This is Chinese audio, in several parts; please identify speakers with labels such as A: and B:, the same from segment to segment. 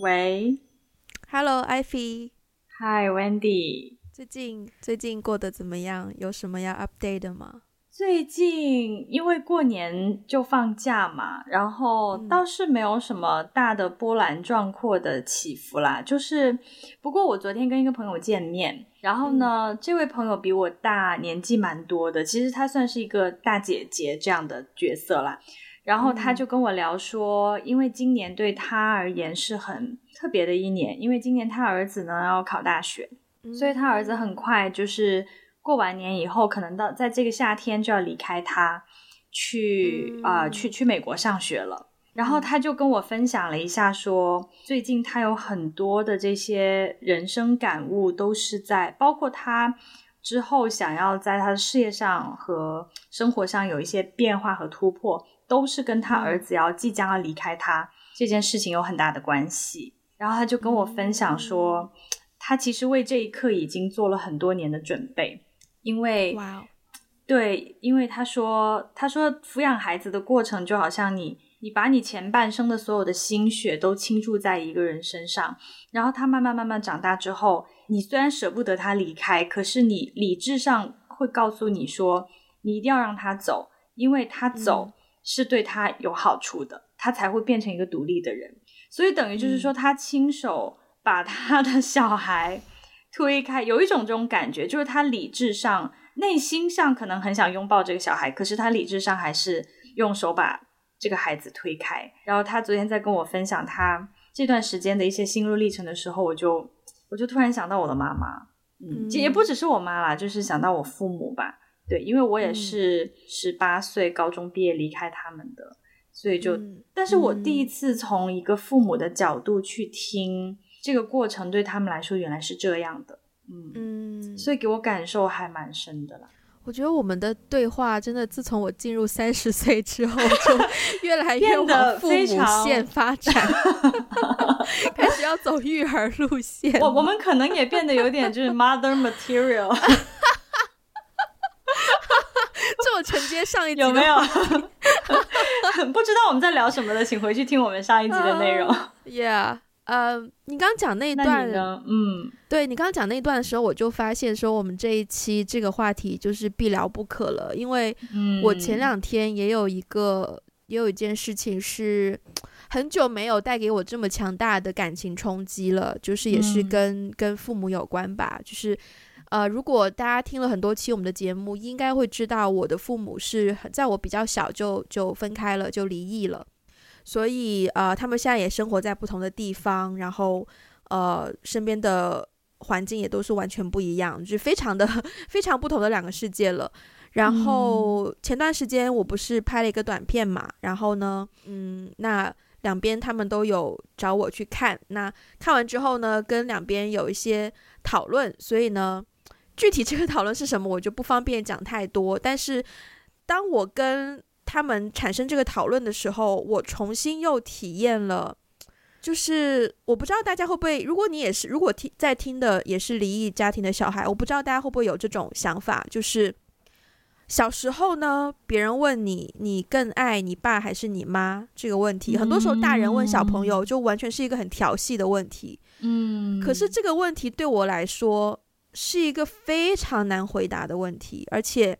A: 喂
B: ，Hello，Ivy。
A: Hi，Wendy。
B: 最近最近过得怎么样？有什么要 update 的吗？
A: 最近因为过年就放假嘛，然后倒是没有什么大的波澜壮阔的起伏啦。就是不过我昨天跟一个朋友见面，然后呢，嗯、这位朋友比我大年纪蛮多的，其实她算是一个大姐姐这样的角色啦。然后他就跟我聊说，因为今年对他而言是很特别的一年，因为今年他儿子呢要考大学，所以他儿子很快就是过完年以后，可能到在这个夏天就要离开他，去啊、呃、去去美国上学了。然后他就跟我分享了一下说，最近他有很多的这些人生感悟，都是在包括他之后想要在他的事业上和生活上有一些变化和突破。都是跟他儿子要即将要离开他、嗯、这件事情有很大的关系。然后他就跟我分享说，嗯、他其实为这一刻已经做了很多年的准备，因为，哇，对，因为他说，他说抚养孩子的过程就好像你，你把你前半生的所有的心血都倾注在一个人身上，然后他慢慢慢慢长大之后，你虽然舍不得他离开，可是你理智上会告诉你说，你一定要让他走，因为他走。嗯是对他有好处的，他才会变成一个独立的人。所以等于就是说，他亲手把他的小孩推开，有一种这种感觉，就是他理智上、内心上可能很想拥抱这个小孩，可是他理智上还是用手把这个孩子推开。然后他昨天在跟我分享他这段时间的一些心路历程的时候，我就我就突然想到我的妈妈，嗯，也不只是我妈啦，就是想到我父母吧。对，因为我也是十八岁高中毕业离开他们的，嗯、所以就，但是我第一次从一个父母的角度去听这个过程，对他们来说原来是这样的，嗯。嗯，所以给我感受还蛮深的啦。
B: 我觉得我们的对话真的自从我进入三十岁之后，就 越来越往父母线发展，开始要走育儿路线。
A: 我我们可能也变得有点就是 mother material。
B: 这么承接上一集
A: 有没有？不知道我们在聊什么的，请回去听我们上一集的内容。Uh,
B: yeah，呃、uh,，你刚刚讲那一段，
A: 嗯，
B: 对你刚刚讲那一段的时候，我就发现说，我们这一期这个话题就是必聊不可了，因为我前两天也有一个，也有一件事情是 很久没有带给我这么强大的感情冲击了，就是也是跟、嗯、跟父母有关吧，就是。呃，如果大家听了很多期我们的节目，应该会知道我的父母是在我比较小就就分开了，就离异了。所以呃，他们现在也生活在不同的地方，然后呃，身边的环境也都是完全不一样，就是非常的非常不同的两个世界了。然后前段时间我不是拍了一个短片嘛，然后呢，嗯，那两边他们都有找我去看，那看完之后呢，跟两边有一些讨论，所以呢。具体这个讨论是什么，我就不方便讲太多。但是，当我跟他们产生这个讨论的时候，我重新又体验了，就是我不知道大家会不会，如果你也是，如果听在听的也是离异家庭的小孩，我不知道大家会不会有这种想法，就是小时候呢，别人问你，你更爱你爸还是你妈这个问题，很多时候大人问小朋友，就完全是一个很调戏的问题。嗯，可是这个问题对我来说，是一个非常难回答的问题，而且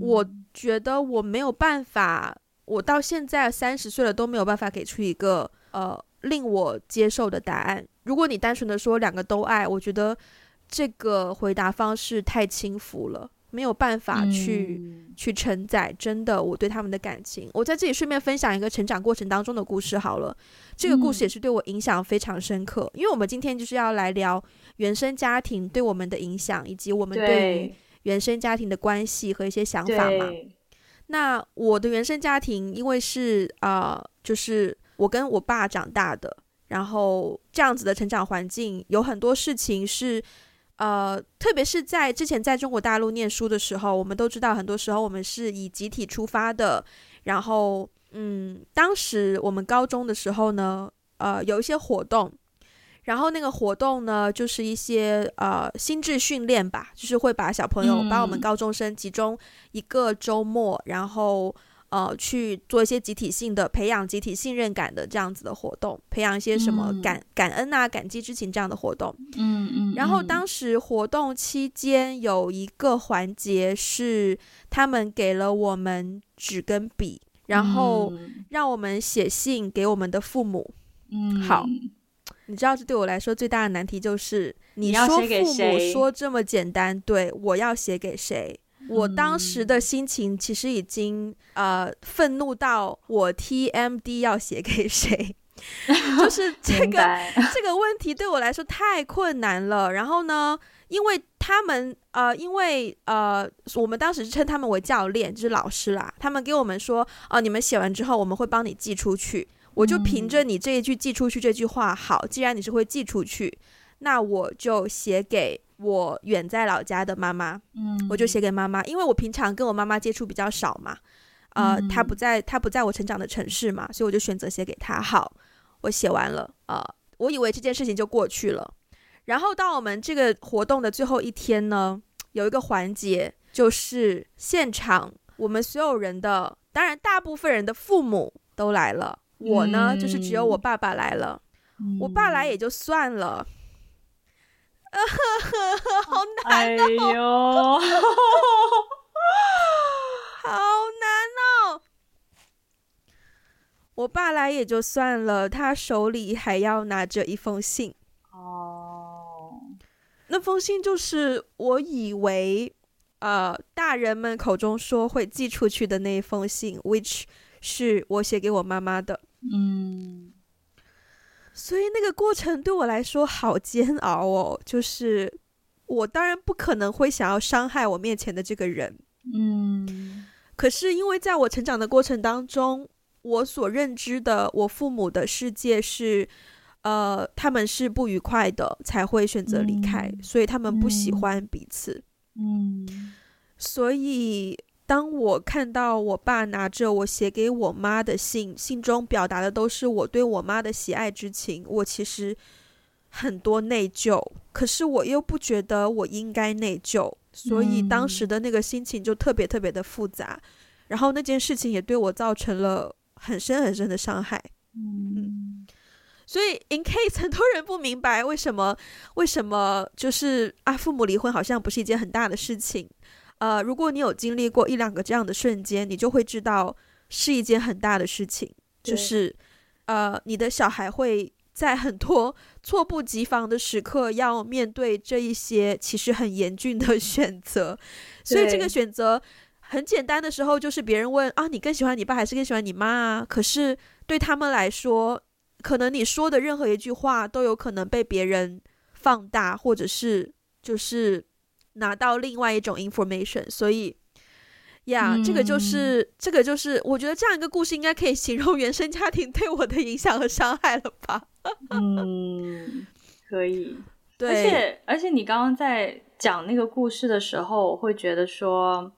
B: 我觉得我没有办法，我到现在三十岁了都没有办法给出一个呃令我接受的答案。如果你单纯的说两个都爱，我觉得这个回答方式太轻浮了。没有办法去、嗯、去承载真的我对他们的感情。我在这里顺便分享一个成长过程当中的故事好了，这个故事也是对我影响非常深刻。嗯、因为我们今天就是要来聊原生家庭对我们的影响，以及我们对于原生家庭的关系和一些想法嘛。那我的原生家庭因为是啊、呃，就是我跟我爸长大的，然后这样子的成长环境有很多事情是。呃，特别是在之前在中国大陆念书的时候，我们都知道，很多时候我们是以集体出发的。然后，嗯，当时我们高中的时候呢，呃，有一些活动，然后那个活动呢，就是一些呃心智训练吧，就是会把小朋友，把我们高中生集中一个周末，然后呃，去做一些集体性的培养集体信任感的这样子的活动，培养一些什么感、嗯、感恩啊、感激之情这样的活动。
A: 嗯嗯。
B: 然后当时活动期间有一个环节是他们给了我们纸跟笔，然后让我们写信给我们的父母。
A: 嗯，
B: 好。你知道这对我来说最大的难题就是，你说父母说这么简单，对，我要写给谁？我当时的心情其实已经呃愤怒到我 TMD 要写给谁，就是 这个这个问题对我来说太困难了。然后呢，因为他们呃，因为呃，我们当时称他们为教练，就是老师啦。他们给我们说，哦、呃，你们写完之后，我们会帮你寄出去。我就凭着你这一句寄出去这句话，好，既然你是会寄出去，那我就写给我远在老家的妈妈，
A: 嗯，
B: 我就写给妈妈，因为我平常跟我妈妈接触比较少嘛，呃，她不在，她不在我成长的城市嘛，所以我就选择写给她。好，我写完了，呃，我以为这件事情就过去了。然后到我们这个活动的最后一天呢，有一个环节，就是现场我们所有人的，当然大部分人的父母都来了。我呢，嗯、就是只有我爸爸来了，嗯、我爸来也就算了，嗯、好难哦，哎 好难哦，我爸来也就算了，他手里还要拿着一封信
A: 哦，
B: 那封信就是我以为呃大人们口中说会寄出去的那一封信，which 是我写给我妈妈的。
A: 嗯，
B: 所以那个过程对我来说好煎熬哦。就是我当然不可能会想要伤害我面前的这个人，
A: 嗯，
B: 可是因为在我成长的过程当中，我所认知的我父母的世界是，呃，他们是不愉快的才会选择离开，嗯，所以他们不喜欢彼此，
A: 嗯，
B: 所以。当我看到我爸拿着我写给我妈的信，信中表达的都是我对我妈的喜爱之情，我其实很多内疚，可是我又不觉得我应该内疚，所以当时的那个心情就特别特别的复杂。嗯、然后那件事情也对我造成了很深很深的伤害。
A: 嗯，
B: 嗯，所以 in case 很多人不明白为什么为什么就是啊，父母离婚好像不是一件很大的事情。呃，如果你有经历过一两个这样的瞬间，你就会知道是一件很大的事情，就是呃，你的小孩会在很多措不及防的时刻要面对这一些其实很严峻的 选择，所以这个选择很简单的时候，就是别人问啊，你更喜欢你爸还是更喜欢你妈啊？可是对他们来说，可能你说的任何一句话都有可能被别人放大，或者是就是。拿到另外一种 information，所以呀，yeah, 嗯、这个就是这个就是，我觉得这样一个故事应该可以形容原生家庭对我的影响和伤害了吧？
A: 嗯，可以。
B: 对，
A: 而且而且你刚刚在讲那个故事的时候，我会觉得说，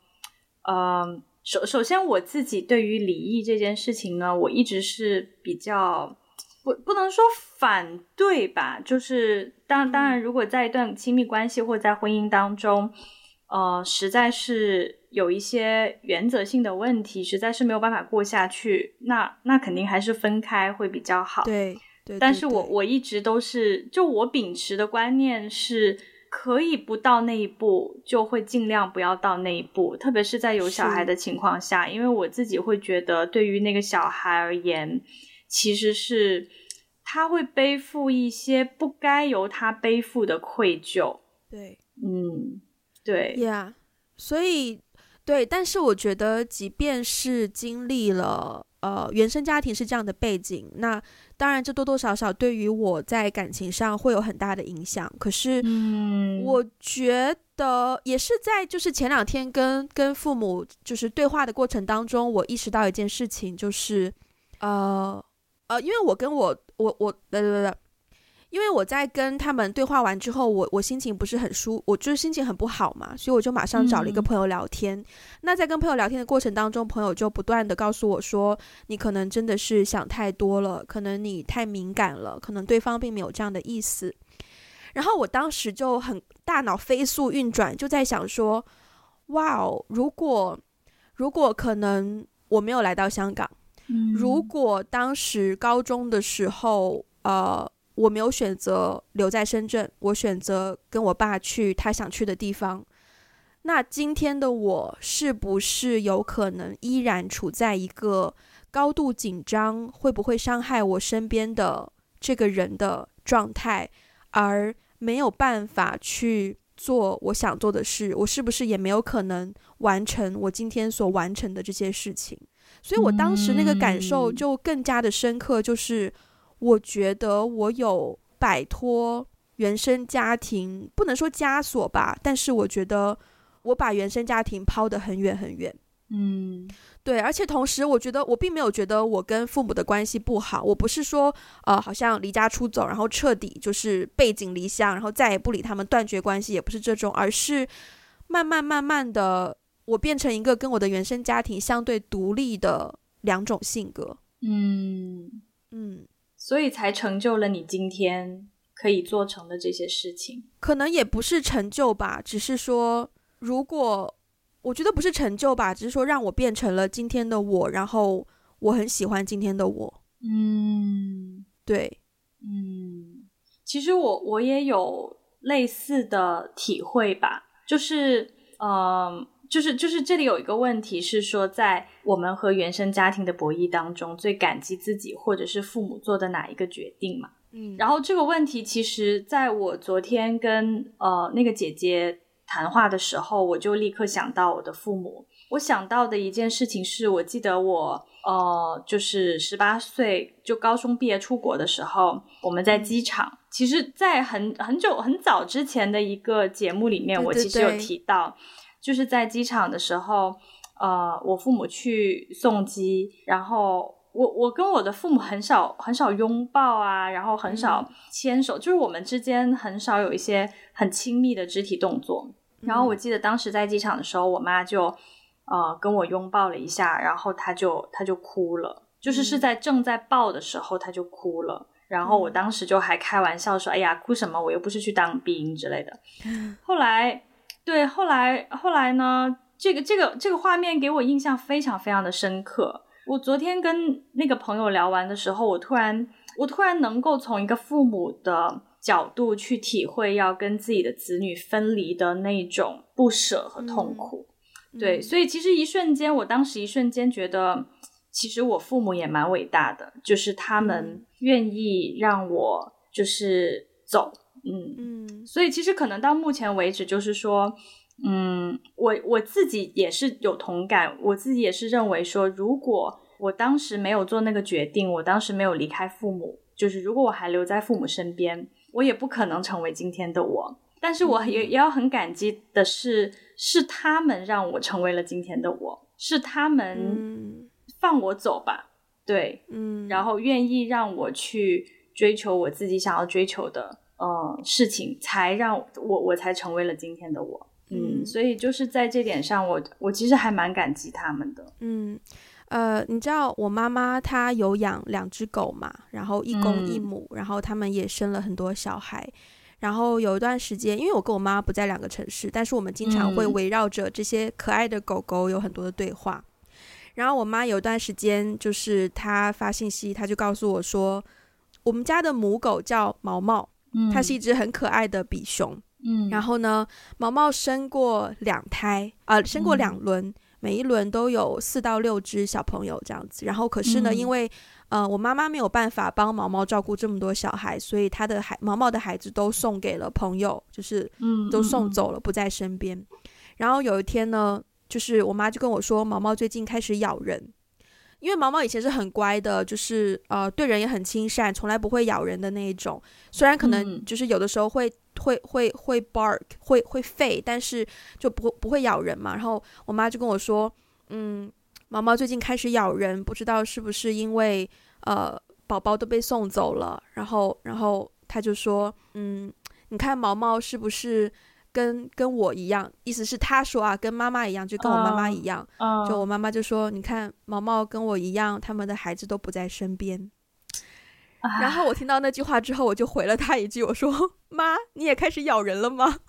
A: 嗯、呃，首首先我自己对于离异这件事情呢，我一直是比较。不不能说反对吧，就是当当然，如果在一段亲密关系或在婚姻当中，呃，实在是有一些原则性的问题，实在是没有办法过下去，那那肯定还是分开会比较好。
B: 对，对，
A: 但是我我一直都是，就我秉持的观念是，可以不到那一步，就会尽量不要到那一步，特别是在有小孩的情况下，因为我自己会觉得，对于那个小孩而言。其实是他会背负一些不该由他背负的愧疚。
B: 对，
A: 嗯，对
B: 呀，yeah, 所以对，但是我觉得，即便是经历了呃原生家庭是这样的背景，那当然这多多少少对于我在感情上会有很大的影响。可是，
A: 嗯，
B: 我觉得也是在就是前两天跟跟父母就是对话的过程当中，我意识到一件事情，就是呃。呃，因为我跟我我我，对对对，因为我在跟他们对话完之后，我我心情不是很舒，我就是心情很不好嘛，所以我就马上找了一个朋友聊天。嗯、那在跟朋友聊天的过程当中，朋友就不断的告诉我说，你可能真的是想太多了，可能你太敏感了，可能对方并没有这样的意思。然后我当时就很大脑飞速运转，就在想说，哇哦，如果如果可能。我没有来到香港。如果当时高中的时候，呃，我没有选择留在深圳，我选择跟我爸去他想去的地方，那今天的我是不是有可能依然处在一个高度紧张，会不会伤害我身边的这个人的状态，而没有办法去做我想做的事？我是不是也没有可能完成我今天所完成的这些事情？所以我当时那个感受就更加的深刻，就是我觉得我有摆脱原生家庭，不能说枷锁吧，但是我觉得我把原生家庭抛得很远很远。
A: 嗯，
B: 对，而且同时我觉得我并没有觉得我跟父母的关系不好，我不是说呃好像离家出走，然后彻底就是背井离乡，然后再也不理他们，断绝关系，也不是这种，而是慢慢慢慢的。我变成一个跟我的原生家庭相对独立的两种性格，
A: 嗯
B: 嗯，
A: 所以才成就了你今天可以做成的这些事情。
B: 可能也不是成就吧，只是说，如果我觉得不是成就吧，只是说让我变成了今天的我，然后我很喜欢今天的我。
A: 嗯，
B: 对，
A: 嗯，其实我我也有类似的体会吧，就是，嗯、呃。就是就是这里有一个问题是说，在我们和原生家庭的博弈当中，最感激自己或者是父母做的哪一个决定嘛？
B: 嗯，
A: 然后这个问题其实在我昨天跟呃那个姐姐谈话的时候，我就立刻想到我的父母。我想到的一件事情是，我记得我呃就是十八岁就高中毕业出国的时候，我们在机场。嗯、其实，在很很久很早之前的一个节目里面，我其实有提到。就是在机场的时候，呃，我父母去送机，然后我我跟我的父母很少很少拥抱啊，然后很少牵手，嗯、就是我们之间很少有一些很亲密的肢体动作。然后我记得当时在机场的时候，我妈就呃跟我拥抱了一下，然后她就她就哭了，就是是在正在抱的时候她就哭了。然后我当时就还开玩笑说：“哎呀，哭什么？我又不是去当兵之类的。”后来。对，后来后来呢？这个这个这个画面给我印象非常非常的深刻。我昨天跟那个朋友聊完的时候，我突然我突然能够从一个父母的角度去体会要跟自己的子女分离的那种不舍和痛苦。嗯、对，所以其实一瞬间，我当时一瞬间觉得，其实我父母也蛮伟大的，就是他们愿意让我就是走。嗯嗯，所以其实可能到目前为止，就是说，嗯，我我自己也是有同感，我自己也是认为说，如果我当时没有做那个决定，我当时没有离开父母，就是如果我还留在父母身边，我也不可能成为今天的我。但是我也也要很感激的是，是他们让我成为了今天的我，是他们放我走吧，对，嗯，然后愿意让我去追求我自己想要追求的。呃，事情才让我我才成为了今天的我，嗯，嗯，所以就是在这点上我，我我其实还蛮感激他们的，
B: 嗯，呃，你知道我妈妈她有养两只狗嘛，然后一公一母，嗯、然后他们也生了很多小孩，然后有一段时间，因为我跟我妈不在两个城市，但是我们经常会围绕着这些可爱的狗狗有很多的对话，嗯、然后我妈有一段时间就是她发信息，她就告诉我说，我们家的母狗叫毛毛。它是一只很可爱的比熊，
A: 嗯，
B: 然后呢，毛毛生过两胎啊，呃，生过两轮，嗯，每一轮都有四到六只小朋友这样子。然后可是呢，嗯，因为呃，我妈妈没有办法帮毛毛照顾这么多小孩，所以她的孩毛毛的孩子都送给了朋友，就是嗯，都送走了，不在身边。然后有一天呢，就是我妈就跟我说，毛毛最近开始咬人。因为毛毛以前是很乖的，就是呃对人也很亲善，从来不会咬人的那一种。虽然可能就是有的时候会、嗯、会会会 bark 会会吠，但是就不不会咬人嘛。然后我妈就跟我说，嗯，毛毛最近开始咬人，不知道是不是因为呃宝宝都被送走了。然后然后她就说，嗯，你看毛毛是不是？跟跟我一样，意思是他说啊，跟妈妈一样，就跟我妈妈一样。
A: Uh, uh,
B: 就我妈妈就说，你看毛毛跟我一样，他们的孩子都不在身边。Uh, 然后我听到那句话之后，我就回了他一句，我说：“ 妈，你也开始咬人了吗？”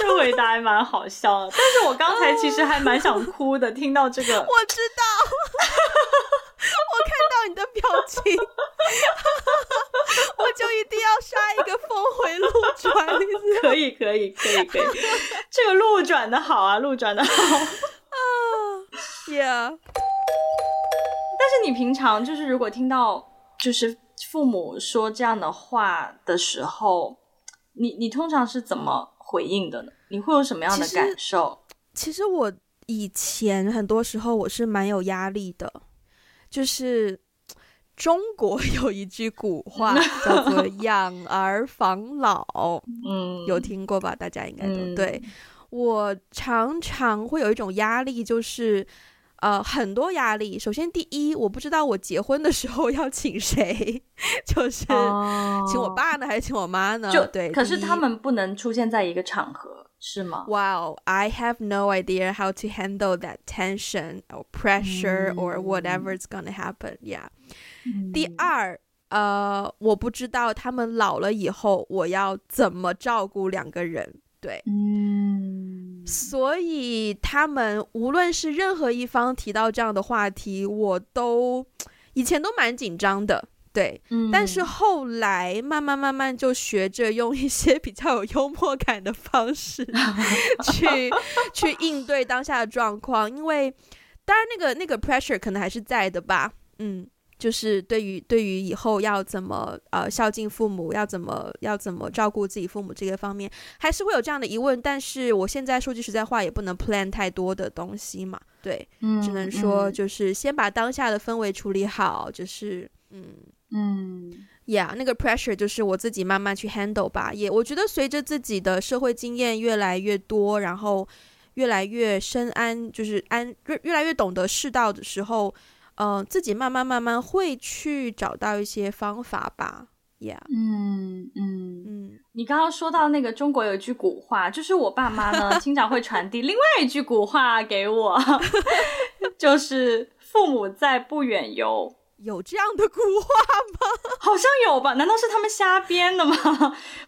A: 这回答还蛮好笑的，但是我刚才其实还蛮想哭的，听到这个，
B: 我知道，你的表情，我就一定要杀一个峰回路转，
A: 可以可以可以可以，这个路转的好啊，路转的好 啊
B: ，Yeah。
A: 但是你平常就是如果听到就是父母说这样的话的时候，你你通常是怎么回应的呢？你会有什么样的感受？
B: 其实，其实我以前很多时候我是蛮有压力的，就是中国有一句古话 叫做“养儿防老”，嗯，有听过吧？大家应该都、嗯、对。我常常会有一种压力，就是。呃，很多压力。首先，第一，我不知道我结婚的时候要请谁，就是请我爸呢，还是请我妈呢？
A: 就
B: 对。
A: 可是他们不能出现在一个场合，是吗
B: ？Wow, I have no idea how to handle that tension or pressure or whatever is gonna happen. Yeah. 嗯。第二，呃，我不知道他们老了以后我要怎么照顾两个人。对，嗯，所以他们无论是任何一方提到这样的话题，我都以前都蛮紧张的，对，嗯，但是后来慢慢慢慢就学着用一些比较有幽默感的方式 去去应对当下的状况，因为当然那个那个 pressure 可能还是在的吧，嗯。就是对于对于以后要怎么呃孝敬父母，要怎么要怎么照顾自己父母这个方面，还是会有这样的疑问。但是我现在说句实在话，也不能 plan 太多的东西嘛，对，嗯，只能说就是先把当下的氛围处理好，就是嗯嗯，Yeah，那个 pressure 就是我自己慢慢去 handle 吧。也我觉得随着自己的社会经验越来越多，然后越来越深谙，就是安越越来越懂得世道的时候。嗯、呃，自己慢慢慢慢会去找到一些方法吧，Yeah，
A: 嗯嗯嗯。你刚刚说到那个中国有一句古话，就是我爸妈呢 经常会传递另外一句古话给我，就是父母在不远游。
B: 有这样的古话吗？
A: 好像有吧？难道是他们瞎编的吗？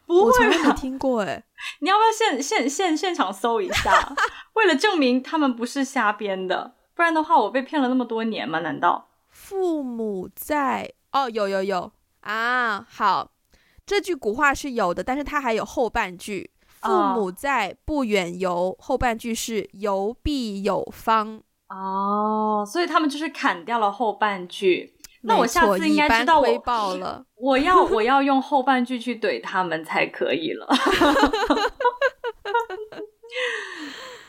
A: 不
B: 会，吧没听过哎。
A: 你要不要现现现现场搜一下？为了证明他们不是瞎编的。不然的话，我被骗了那么多年吗？难道
B: 父母在？哦，有有有啊！好，这句古话是有的，但是它还有后半句：“父母在，不远游。”后半句是“游必有方”。
A: 哦，所以他们就是砍掉了后半句。那我下次应该知道我，
B: 报了
A: 我要我要用后半句去怼他们才可以了。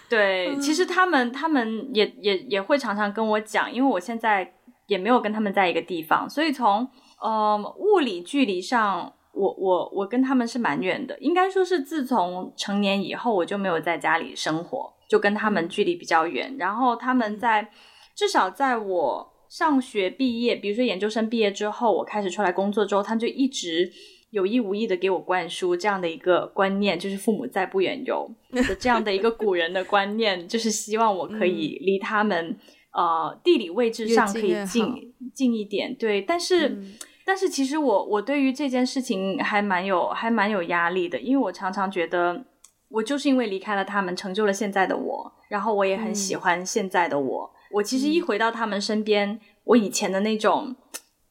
A: 对，其实他们他们也也也会常常跟我讲，因为我现在也没有跟他们在一个地方，所以从呃物理距离上，我我我跟他们是蛮远的。应该说是自从成年以后，我就没有在家里生活，就跟他们距离比较远。然后他们在至少在我上学毕业，比如说研究生毕业之后，我开始出来工作之后，他们就一直。有意无意的给我灌输这样的一个观念，就是父母在不远游的这样的一个古人的观念，就是希望我可以离他们、嗯、呃地理位置上可以近近一点。对，但是、嗯、但是其实我我对于这件事情还蛮有还蛮有压力的，因为我常常觉得我就是因为离开了他们，成就了现在的我，然后我也很喜欢现在的我。嗯、我其实一回到他们身边，我以前的那种。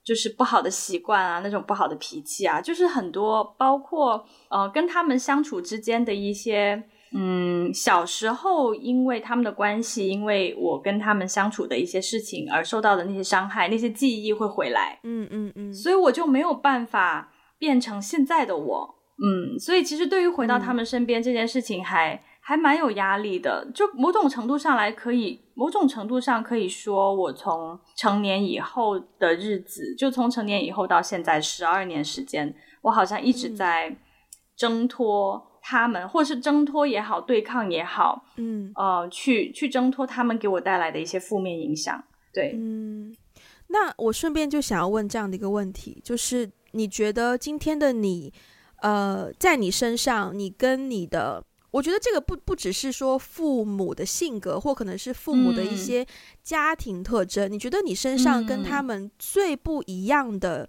A: 就是不好的习惯啊，那种不好的脾气啊，就是很多，包括呃跟他们相处之间的一些，嗯，小时候因为他们的关系，因为我跟他们相处的一些事情而受到的那些伤害，那些记忆会回来，
B: 嗯嗯嗯，
A: 所以我就没有办法变成现在的我，嗯，所以其实对于回到他们身边这件事情还，还、嗯、还蛮有压力的，就某种程度上来可以。某种程度上可以说，我从成年以后的日子，就从成年以后到现在十二年时间，我好像一直在挣脱他们，嗯、或是挣脱也好，对抗也好，嗯，呃，去去挣脱他们给我带来的一些负面影响。对，
B: 嗯，那我顺便就想要问这样的一个问题，就是你觉得今天的你，呃，在你身上，你跟你的。我觉得这个不不只是说父母的性格，或可能是父母的一些家庭特征。嗯、你觉得你身上跟他们最不一样的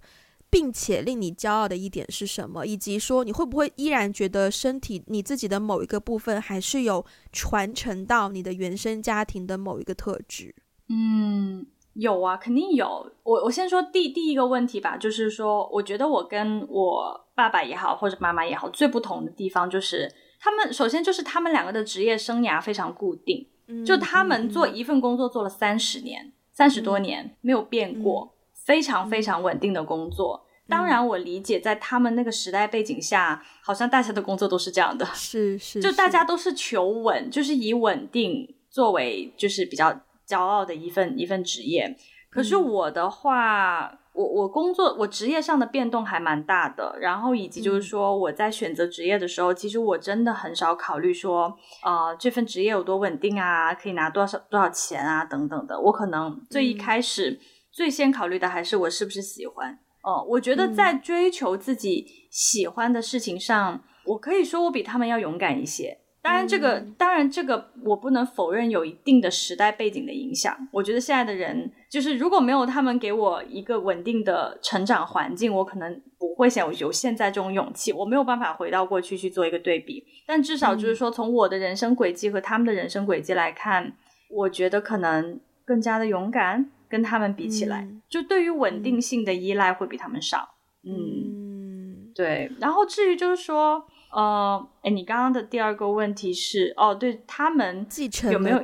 B: 并且令你骄傲的一点是什么？以及说你会不会依然觉得身体你自己的某一个部分还是有传承到你的原生家庭的某一个特质？
A: 嗯，有啊，肯定有。我我先说第第一个问题吧，就是说，我觉得我跟我爸爸也好，或者妈妈也好，最不同的地方就是，他们首先就是他们两个的职业生涯非常固定，嗯、就他们做一份工作做了三十年，三十多年、嗯、没有变过。嗯。非常非常稳定的工作，嗯、当然我理解，在他们那个时代背景下，好像大家的工作都是这样的，
B: 是是，
A: 就大家都是求稳，就是以稳定作为就是比较骄傲的一份一份职业。可是我的话，嗯、我我工作我职业上的变动还蛮大的，然后以及就是说我在选择职业的时候，嗯、其实我真的很少考虑说，呃，这份职业有多稳定啊，可以拿多少多少钱啊等等的。我可能最一开始。嗯最先考虑的还是我是不是喜欢哦。我觉得在追求自己喜欢的事情上，嗯、我可以说我比他们要勇敢一些。当然，这个、嗯、当然这个我不能否认有一定的时代背景的影响。我觉得现在的人就是如果没有他们给我一个稳定的成长环境，我可能不会想有现在这种勇气。我没有办法回到过去去做一个对比。但至少就是说，从我的人生轨迹和他们的人生轨迹来看，我觉得可能更加的勇敢。跟他们比起来，嗯、就对于稳定性的依赖会比他们少。嗯，嗯对。然后至于就是说，呃，诶，你刚刚的第二个问题是，哦，对他们
B: 继承
A: 有没有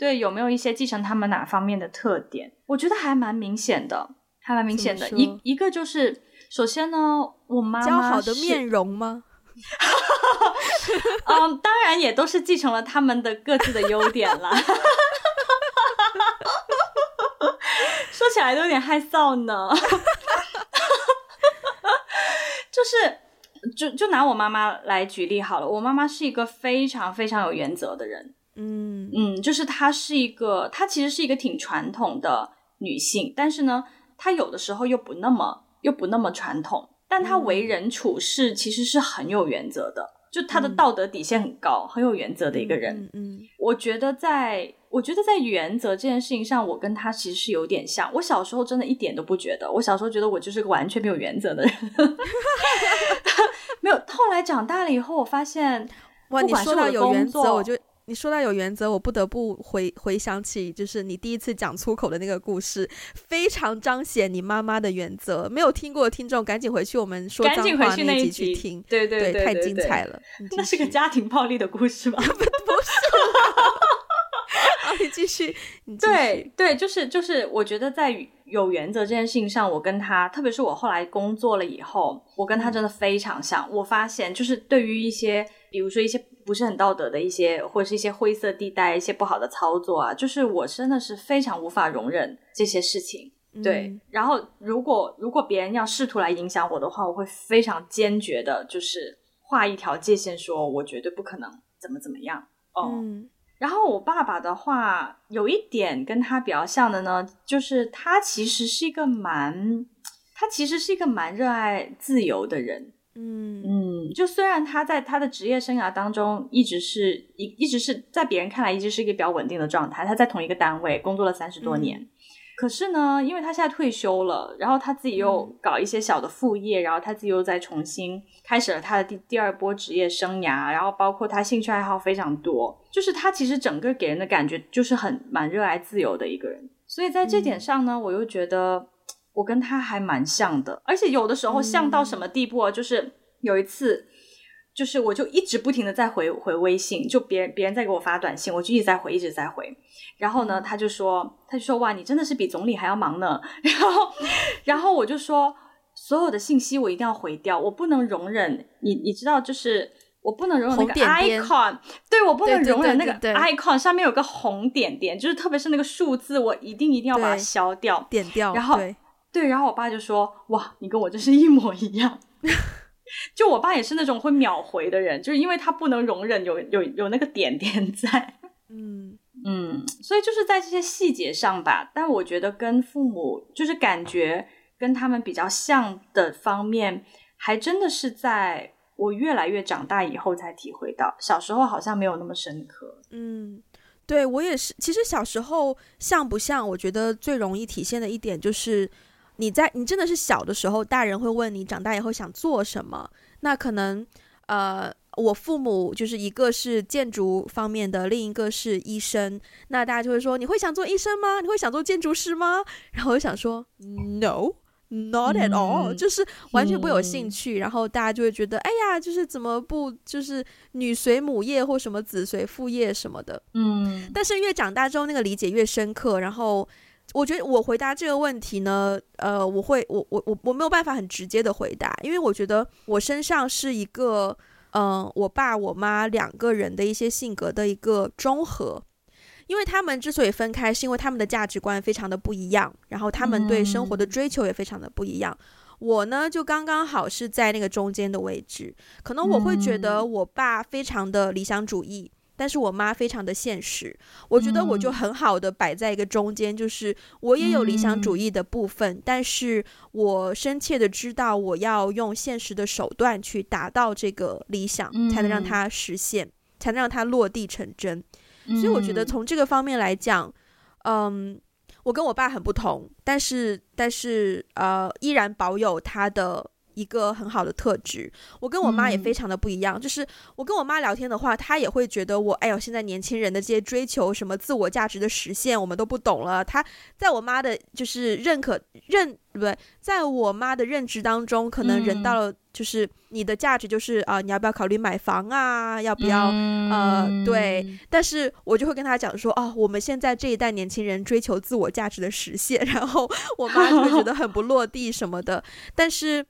A: 对有没有一些继承他们哪方面的特点？我觉得还蛮明显的，还蛮明显的。一一个就是，首先呢，我妈妈
B: 姣好的面容吗？
A: 嗯，当然也都是继承了他们的各自的优点了。说起来都有点害臊呢，就是，就就拿我妈妈来举例好了。我妈妈是一个非常非常有原则的人，嗯嗯，就是她是一个，她其实是一个挺传统的女性，但是呢，她有的时候又不那么又不那么传统，但她为人处事其实是很有原则的，就她的道德底线很高，很有原则的一个人。嗯，嗯，我觉得在。我觉得在原则这件事情上，我跟她其实是有点像。我小时候真的一点都不觉得，我小时候觉得我就是个完全没有原则的人。没有，后来长大了以后，我发现，
B: 哇，你说到有原则，我就你说到有原则，我不得不回回想起，就是你第一次讲粗口的那个故事，非常彰显你妈妈的原则。没有听过的听众，赶紧回去我们说脏话那一集去听，
A: 对对对，对，
B: 太精彩了。
A: 那是个家庭暴力的故事吗？不是。
B: 你继续，你继续。
A: 对对，就是就是，我觉得在有原则这件事情上，我跟他，特别是我后来工作了以后，我跟他真的非常像。我发现，就是对于一些，比如说一些不是很道德的一些，或者是一些灰色地带、一些不好的操作啊，就是我真的是非常无法容忍这些事情。对，嗯、然后如果如果别人要试图来影响我的话，我会非常坚决的，就是画一条界限，说我绝对不可能怎么怎么样。哦。嗯然后我爸爸的话有一点跟他比较像的呢，就是他其实是一个蛮，他其实是一个蛮热爱自由的人。嗯。嗯，就虽然他在他的职业生涯当中一直是一一直是在别人看来一直是一个比较稳定的状态，他在同一个单位工作了三十多年。嗯。可是呢，因为他现在退休了，然后他自己又搞一些小的副业，嗯、然后他自己又再重新开始了他的第第二波职业生涯，然后包括他兴趣爱好非常多，就是他其实整个给人的感觉就是很蛮热爱自由的一个人。所以在这点上呢，嗯、我又觉得我跟他还蛮像的，而且有的时候像到什么地步啊，嗯、就是有一次。就是我就一直不停的在回回微信，就别人别人在给我发短信，我就一直在回，一直在回。然后呢，他就说，他就说，哇，你真的是比总理还要忙呢。然后，然后我就说，所有的信息我一定要回掉，我不能容忍你，你知道，就是我不能容忍那个 icon，对，我不能容忍那个 icon 上面有个红点点，就是特别是那个数字，我一定一定要把它消掉，
B: 点掉。
A: 然后，对，然后我爸就说，哇，你跟我真是一模一样。就我爸也是那种会秒回的人，就是因为他不能容忍有有有那个点点在，嗯嗯，所以就是在这些细节上吧。但我觉得跟父母就是感觉跟他们比较像的方面，还真的是在我越来越长大以后才体会到，小时候好像没有那么深刻。
B: 嗯，对，我也是。其实小时候像不像？我觉得最容易体现的一点就是。你在你真的是小的时候，大人会问你长大以后想做什么，那可能呃。我父母就是一个是建筑方面的，另一个是医生。那大家就会说：“你会想做医生吗？你会想做建筑师吗？”然后我就想说：“No，not at all，、嗯、就是完全不有兴趣。嗯”然后大家就会觉得：“哎呀，就是怎么不就是女随母业或什么子随父业什么的？”嗯。但是越长大之后，那个理解越深刻。然后我觉得我回答这个问题呢，呃，我会我我我我没有办法很直接的回答，因为我觉得我身上是一个。嗯，我爸我妈两个人的一些性格的一个综合，因为他们之所以分开，是因为他们的价值观非常的不一样，然后他们对生活的追求也非常的不一样。嗯、我呢，就刚刚好是在那个中间的位置，可能我会觉得我爸非常的理想主义。但是我妈非常的现实，我觉得我就很好的摆在一个中间，就是我也有理想主义的部分，嗯，但是我深切的知道我要用现实的手段去达到这个理想，才能让它实现，才能让它落地成真。所以我觉得从这个方面来讲，嗯，我跟我爸很不同，但是但是呃，依然保有他的。一个很好的特质，我跟我妈也非常的不一样。嗯、就是我跟我妈聊天的话，她也会觉得我，哎呦，现在年轻人的这些追求，什么自我价值的实现，我们都不懂了。她在我妈的，就是认可认不对，在我妈的认知当中，可能人到了，就是你的价值就是啊、你要不要考虑买房啊？要不要、嗯、呃，对。但是我就会跟她讲说，哦，我们现在这一代年轻人追求自我价值的实现，然后我妈就会觉得很不落地什么的。但是。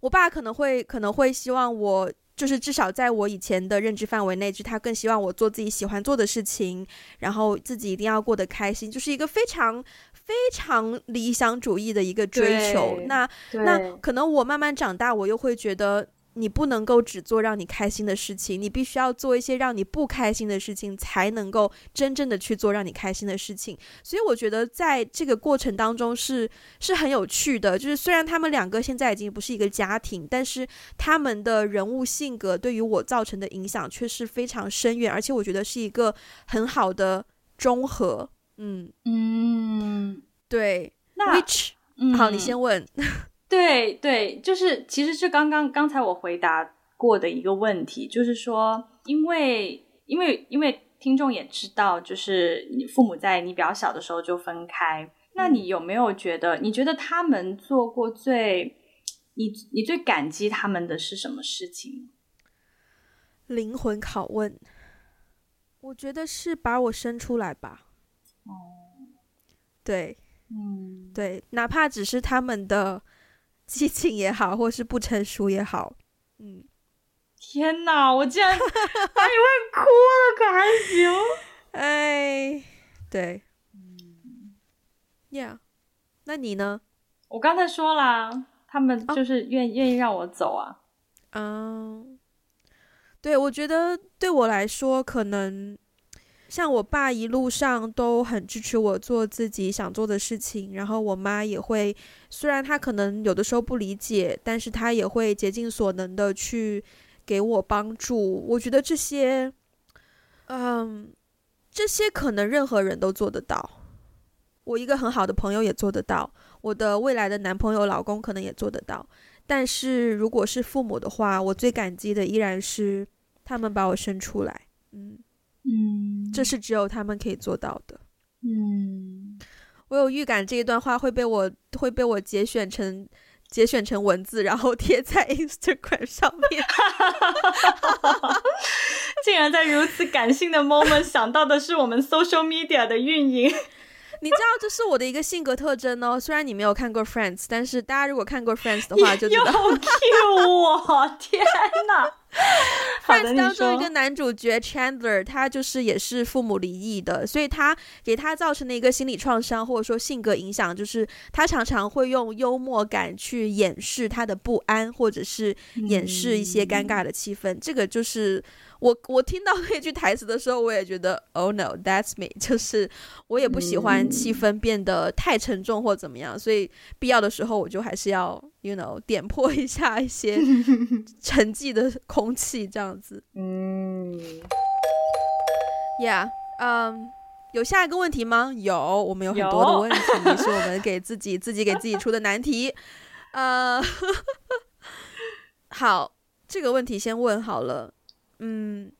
B: 我爸可能会可能会希望我，就是至少在我以前的认知范围内，就他更希望我做自己喜欢做的事情，然后自己一定要过得开心，就是一个非常非常理想主义的一个追求。那那可能我慢慢长大，我又会觉得。你不能够只做让你开心的事情，你必须要做一些让你不开心的事情，才能够真正的去做让你开心的事情。所以我觉得在这个过程当中是是很有趣的。就是虽然他们两个现在已经不是一个家庭，但是他们的人物性格对于我造成的影响却是非常深远，而且我觉得是一个很好的中和。嗯嗯，对。那 Which、嗯、好，你先问。
A: 对对，就是其实是刚刚刚才我回答过的一个问题，就是说，因为因为因为听众也知道，就是你父母在你比较小的时候就分开，那你有没有觉得，你觉得他们做过最你你最感激他们的是什么事情？
B: 灵魂拷问，我觉得是把我生出来吧。哦，对，嗯，对，哪怕只是他们的。激情也好，或是不成熟也好，嗯，
A: 天哪，我竟然把你问哭了，可还行？
B: 哎，对，嗯，Yeah，那你呢？
A: 我刚才说了，他们就是愿、哦、愿意让我走啊。
B: 嗯，对，我觉得对我来说，可能。像我爸一路上都很支持我做自己想做的事情，然后我妈也会，虽然她可能有的时候不理解，但是她也会竭尽所能的去给我帮助。我觉得这些，嗯，这些可能任何人都做得到。我一个很好的朋友也做得到，我的未来的男朋友、老公可能也做得到。但是如果是父母的话，我最感激的依然是他们把我生出来。嗯。嗯，这是只有他们可以做到的。嗯，我有预感这一段话会被我会被我节选成节选成文字，然后贴在 Instagram 上面。
A: 竟然在如此感性的 moment 想到的是我们 social media 的运营。
B: 你知道这是我的一个性格特征哦。虽然你没有看过 Friends，但是大家如果看过 Friends 的话，就知道。
A: 又 Q 我，天哪！
B: 当中一个男主角 Chandler，他就是也是父母离异的，所以他给他造成的一个心理创伤或者说性格影响，就是他常常会用幽默感去掩饰他的不安，或者是掩饰一些尴尬的气氛。嗯、这个就是。我我听到那句台词的时候，我也觉得，Oh no, that's me，就是我也不喜欢气氛变得太沉重或怎么样，所以必要的时候，我就还是要，you know，点破一下一些 沉寂的空气，这样子。嗯，Yeah，嗯，有下一个问题吗？有，我们有很多的问题，是我们给自己自己给自己出的难题。呃，好，这个问题先问好了。嗯，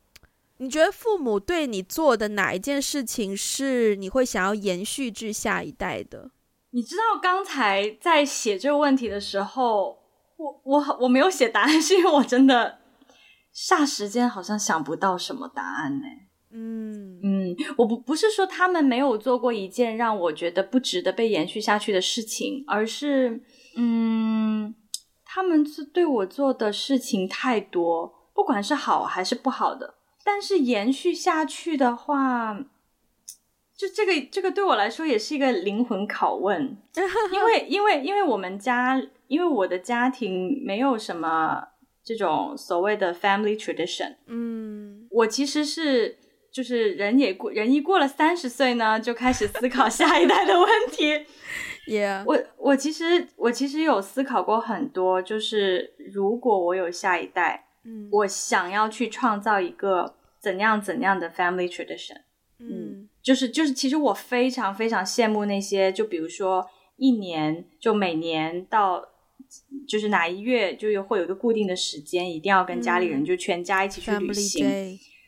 B: 你觉得父母对你做的哪一件事情是你会想要延续至下一代的？
A: 你知道刚才在写这个问题的时候，我我我没有写答案，是因为我真的霎时间好像想不到什么答案呢。嗯嗯，我不不是说他们没有做过一件让我觉得不值得被延续下去的事情，而是嗯，他们是对我做的事情太多，不管是好还是不好的，但是延续下去的话。就这个，这个对我来说也是一个灵魂拷问，因为，因为，因为我们家，因为我的家庭没有什么这种所谓的 family tradition。嗯，我其实是，就是人也过，人一过了三十岁呢，就开始思考下一代的问题。
B: Yeah，
A: 我，我其实，我其实有思考过很多，就是如果我有下一代，嗯，我想要去创造一个怎样怎样的 family tradition。嗯。就是就是，其实我非常非常羡慕那些，就比如说一年就每年到就是哪一月就有会有一个固定的时间，一定要跟家里人就全家一起去旅行，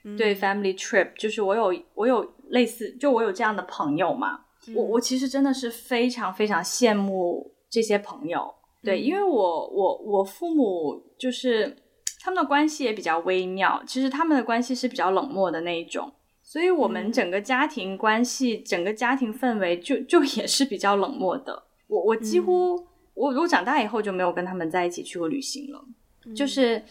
A: 嗯、对、嗯、family trip。就是我有我有类似，就我有这样的朋友嘛。嗯、我我其实真的是非常非常羡慕这些朋友，对，嗯、因为我我我父母就是他们的关系也比较微妙，其实他们的关系是比较冷漠的那一种。所以，我们整个家庭关系，嗯、整个家庭氛围就就也是比较冷漠的。我我几乎，嗯、我如果长大以后就没有跟他们在一起去过旅行了。嗯、就是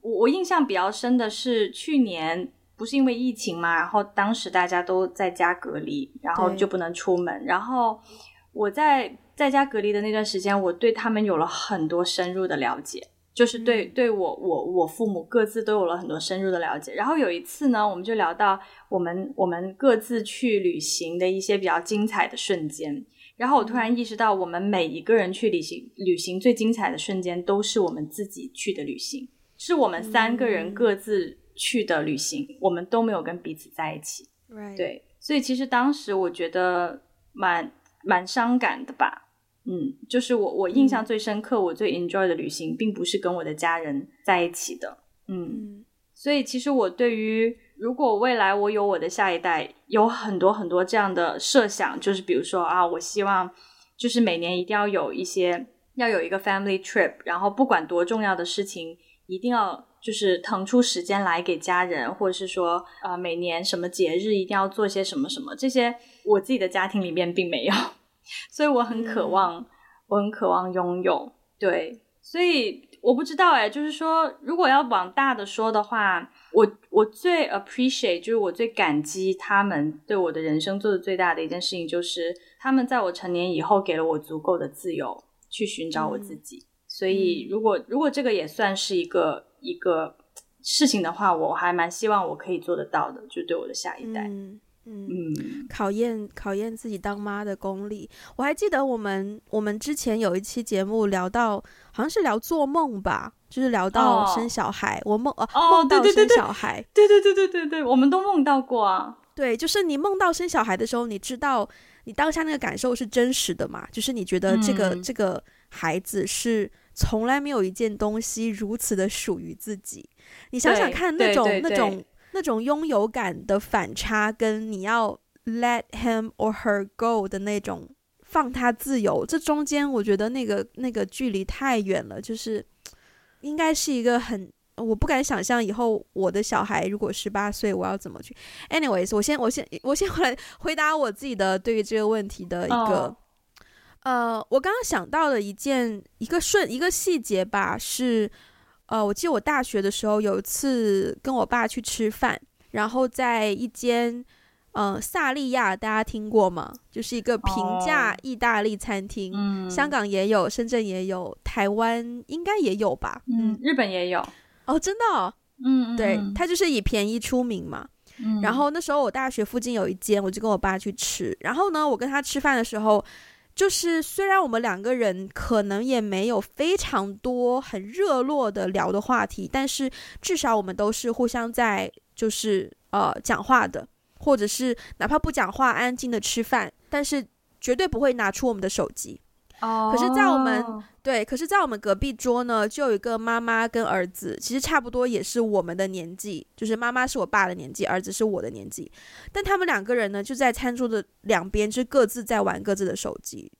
A: 我我印象比较深的是去年不是因为疫情嘛，然后当时大家都在家隔离，然后就不能出门。然后我在在家隔离的那段时间，我对他们有了很多深入的了解。就是对对我我我父母各自都有了很多深入的了解，然后有一次呢，我们就聊到我们我们各自去旅行的一些比较精彩的瞬间，然后我突然意识到，我们每一个人去旅行旅行最精彩的瞬间都是我们自己去的旅行，是我们三个人各自去的旅行，嗯、我们都没有跟彼此在一起.对，所以其实当时我觉得蛮蛮伤感的吧。嗯，就是我我印象最深刻，嗯、我最 enjoy 的旅行，并不是跟我的家人在一起的。嗯，嗯，所以其实我对于如果未来我有我的下一代，有很多很多这样的设想，就是比如说啊，我希望就是每年一定要有一些，要有一个 family trip，然后不管多重要的事情，一定要就是腾出时间来给家人，或者是说啊，每年什么节日一定要做些什么什么，这些我自己的家庭里面并没有。所以我很渴望，嗯、我很渴望拥有。对，所以我不知道哎，就是说，如果要往大的说的话，我我最 appreciate，就是我最感激他们对我的人生做的最大的一件事情，就是他们在我成年以后给了我足够的自由去寻找我自己。嗯、所以，如果如果这个也算是一个一个事情的话，我还蛮希望我可以做得到的，就对我的下一代。嗯
B: 嗯，考验考验自己当妈的功力。我还记得我们我们之前有一期节目聊到，好像是聊做梦吧，就是聊到生小孩。哦、我梦哦，梦到生小孩，
A: 对对对对对对，我们都梦到过啊。
B: 对，就是你梦到生小孩的时候，你知道你当下那个感受是真实的嘛？就是你觉得这个、嗯、这个孩子是从来没有一件东西如此的属于自己。你想想看，那种那种。那种拥有感的反差，跟你要 let him or her go 的那种放他自由，这中间我觉得那个那个距离太远了，就是应该是一个很，我不敢想象以后我的小孩如果十八岁，我要怎么去。Anyways，我先我先我先回来回答我自己的对于这个问题的一个，oh. 呃，我刚刚想到的一件一个顺一个细节吧是。呃，我记得我大学的时候有一次跟我爸去吃饭，然后在一间呃萨利亚，大家听过吗？就是一个平价意大利餐厅，哦、香港也有，深圳也有，台湾应该也有吧？
A: 嗯，日本也有。
B: 哦，真的、哦？嗯，对，它就是以便宜出名嘛。嗯、然后那时候我大学附近有一间，我就跟我爸去吃。然后呢，我跟他吃饭的时候。就是虽然我们两个人可能也没有非常多很热络的聊的话题，但是至少我们都是互相在就是呃讲话的，或者是哪怕不讲话，安静的吃饭，但是绝对不会拿出我们的手机。
A: 哦，
B: 可是，在我们对，可是，在我们隔壁桌呢，就有一个妈妈跟儿子，其实差不多也是我们的年纪，就是妈妈是我爸的年纪，儿子是我的年纪，但他们两个人呢，就在餐桌的两边，就各自在玩各自的手机。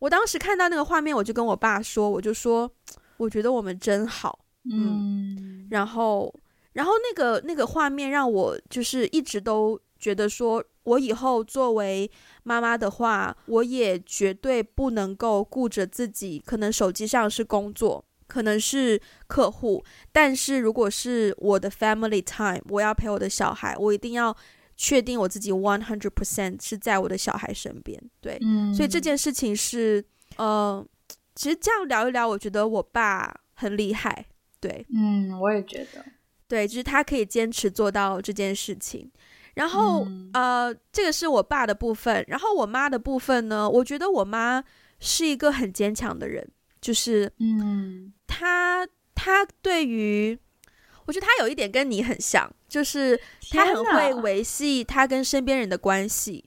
B: 我当时看到那个画面，我就跟我爸说，我就说，我觉得我们真好，嗯，嗯，然后，然后那个那个画面让我就是一直都觉得说，我以后作为妈妈的话，我也绝对不能够顾着自己，可能手机上是工作，可能是客户，但是如果是我的 family time，我要陪我的小孩，我一定要。确定我自己 one hundred percent 是在我的小孩身边，对，嗯，所以这件事情是，呃，其实这样聊一聊，我觉得我爸很厉害，对，
A: 嗯，我也觉得，
B: 对，就是他可以坚持做到这件事情。然后，嗯、呃，这个是我爸的部分，然后我妈的部分呢，我觉得我妈是一个很坚强的人，就是，嗯，她她对于。我觉得她有一点跟你很像，就是她很会维系她跟身边人的关系。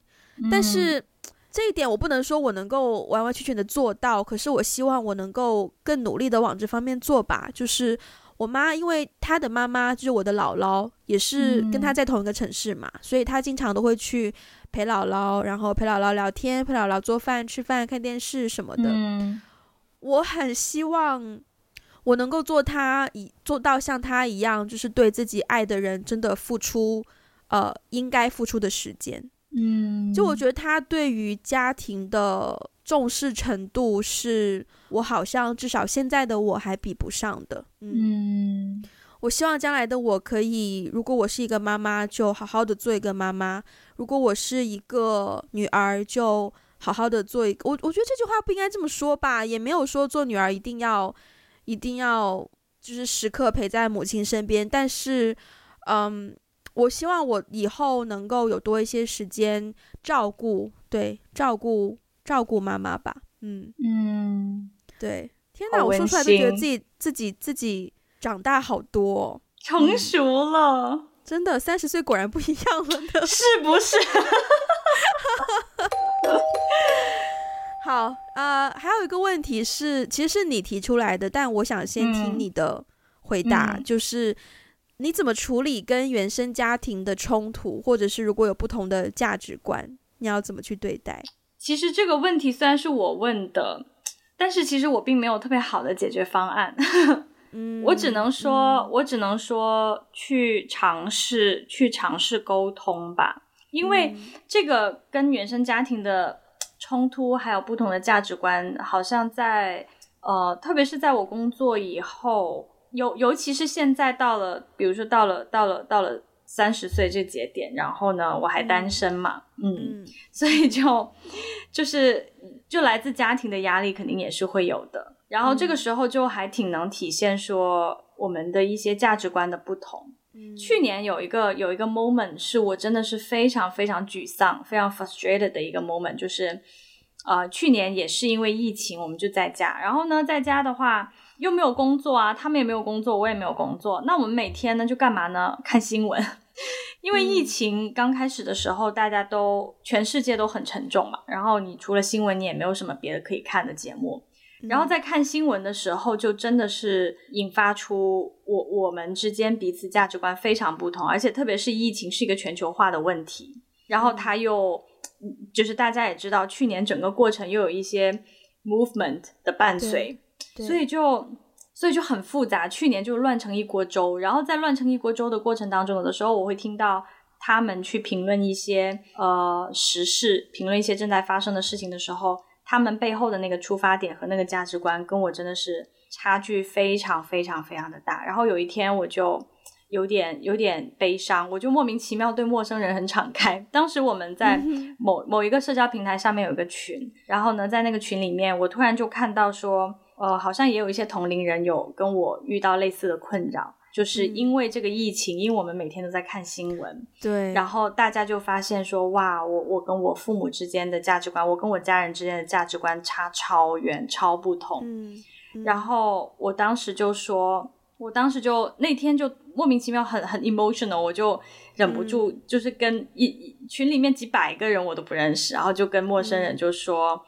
B: 但是这一点我不能说我能够完完全全的做到，可是我希望我能够更努力的往这方面做吧。就是我妈，因为她的妈妈就是我的姥姥，也是跟她在同一个城市嘛，所以她经常都会去陪姥姥，然后陪姥姥聊天，陪姥姥做饭、吃饭、看电视什么的。我很希望。我能够做她以做到像她一样，就是对自己爱的人真的付出，呃，应该付出的时间。嗯，就我觉得他对于家庭的重视程度，是我好像至少现在的我还比不上的。嗯，我希望将来的我可以，如果我是一个妈妈，就好好的做一个妈妈；如果我是一个女儿，就好好的做一个。我我觉得这句话不应该这么说吧，也没有说做女儿一定要。一定要就是时刻陪在母亲身边，但是，嗯，我希望我以后能够有多一些时间照顾，对，照顾照顾妈妈吧，嗯。嗯，对，天哪，我说出来都觉得自己自己自己长大好多哦，
A: 成熟了，
B: 嗯，真的，三十岁果然不一样了的，
A: 是不是？
B: 好，呃，还有一个问题是，其实是你提出来的，但我想先听你的回答，嗯、就是你怎么处理跟原生家庭的冲突，或者是如果有不同的价值观，你要怎么去对待？
A: 其实这个问题虽然是我问的，但是其实我并没有特别好的解决方案。嗯，我只能说，嗯、我只能说去尝试，去尝试沟通吧，因为这个跟原生家庭的。冲突还有不同的价值观，好像在呃，特别是在我工作以后，尤尤其是现在到了，比如说到了到了到了三十岁这节点，然后呢，我还单身嘛，嗯，嗯，所以就就是就来自家庭的压力肯定也是会有的，然后这个时候就还挺能体现说我们的一些价值观的不同。去年有一个有一个 moment 是我真的是非常非常沮丧、非常 frustrated 的一个 moment，就是，呃，去年也是因为疫情，我们就在家，然后呢，在家的话又没有工作啊，他们也没有工作，我也没有工作，那我们每天呢就干嘛呢？看新闻，因为疫情刚开始的时候，大家都全世界都很沉重嘛，然后你除了新闻，你也没有什么别的可以看的节目。然后在看新闻的时候，就真的是引发出我我们之间彼此价值观非常不同，而且特别是疫情是一个全球化的问题，然后他又就是大家也知道，去年整个过程又有一些 movement 的伴随，所以就所以就很复杂。去年就乱成一锅粥，然后在乱成一锅粥的过程当中，有的时候我会听到他们去评论一些呃时事，评论一些正在发生的事情的时候。他们背后的那个出发点和那个价值观跟我真的是差距非常非常非常的大。然后有一天我就有点有点悲伤，我就莫名其妙对陌生人很敞开。当时我们在某某一个社交平台上面有一个群，然后呢，在那个群里面，我突然就看到说，呃，好像也有一些同龄人有跟我遇到类似的困扰。就是因为这个疫情，嗯、因为我们每天都在看新闻，
B: 对，
A: 然后大家就发现说，哇，我我跟我父母之间的价值观，我跟我家人之间的价值观差超远、超不同。嗯，嗯，然后我当时就说，我当时就那天就莫名其妙很很 emotional，我就忍不住就是跟一、嗯、群里面几百个人我都不认识，然后就跟陌生人就说，嗯、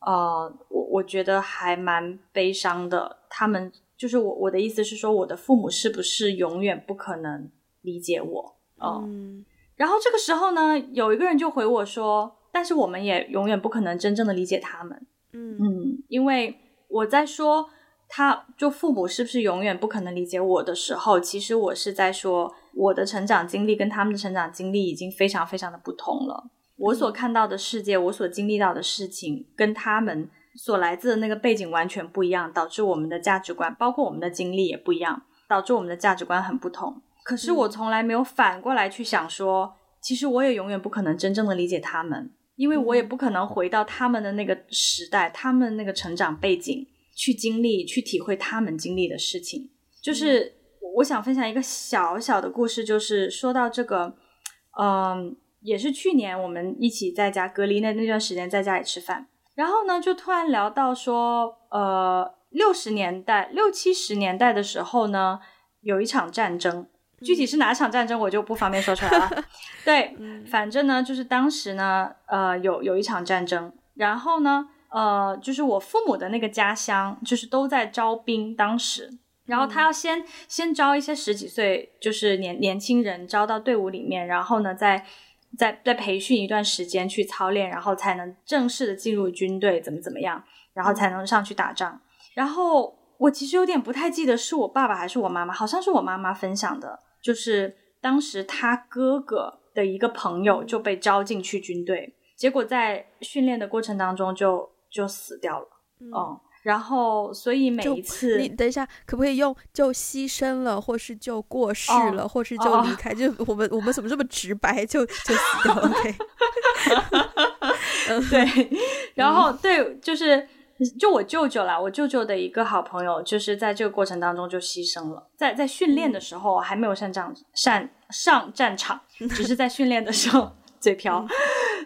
A: 呃，我我觉得还蛮悲伤的。他们就是我我的意思是说，我的父母是不是永远不可能理解我？呃、嗯。然后这个时候呢，有一个人就回我说，但是我们也永远不可能真正的理解他们。嗯嗯，因为我在说。他就父母是不是永远不可能理解我的时候，其实我是在说我的成长经历跟他们的成长经历已经非常非常的不同了。我所看到的世界，我所经历到的事情，跟他们所来自的那个背景完全不一样，导致我们的价值观，包括我们的经历也不一样，导致我们的价值观很不同。可是我从来没有反过来去想说，其实我也永远不可能真正的理解他们，因为我也不可能回到他们的那个时代，他们那个成长背景。去经历、去体会他们经历的事情，就是我想分享一个小小的故事。就是说到这个，嗯，也是去年我们一起在家隔离那那段时间，在家里吃饭，然后呢，就突然聊到说，呃，六十年代、六七十年代的时候呢，有一场战争，具体是哪场战争，我就不方便说出来了。对，反正呢，就是当时呢，呃，有有一场战争，然后呢。呃，就是我父母的那个家乡，就是都在招兵。当时，然后他要先、嗯、先招一些十几岁，就是年年轻人招到队伍里面，然后呢，再再再培训一段时间去操练，然后才能正式的进入军队，怎么怎么样，然后才能上去打仗。然后我其实有点不太记得是我爸爸还是我妈妈，好像是我妈妈分享的，就是当时他哥哥的一个朋友就被招进去军队，结果在训练的过程当中就。就死掉了，嗯，嗯，然后所以每一次，
B: 你等一下，可不可以用就牺牲了，或是就过世了，哦、或是就离开？哦、就我们我们怎么这么直白？就就死掉了？OK，
A: 对，然后、嗯、对，就是就我舅舅啦，我舅舅的一个好朋友，就是在这个过程当中就牺牲了，在在训练的时候还没有上战上上战场，只是在训练的时候嘴瓢，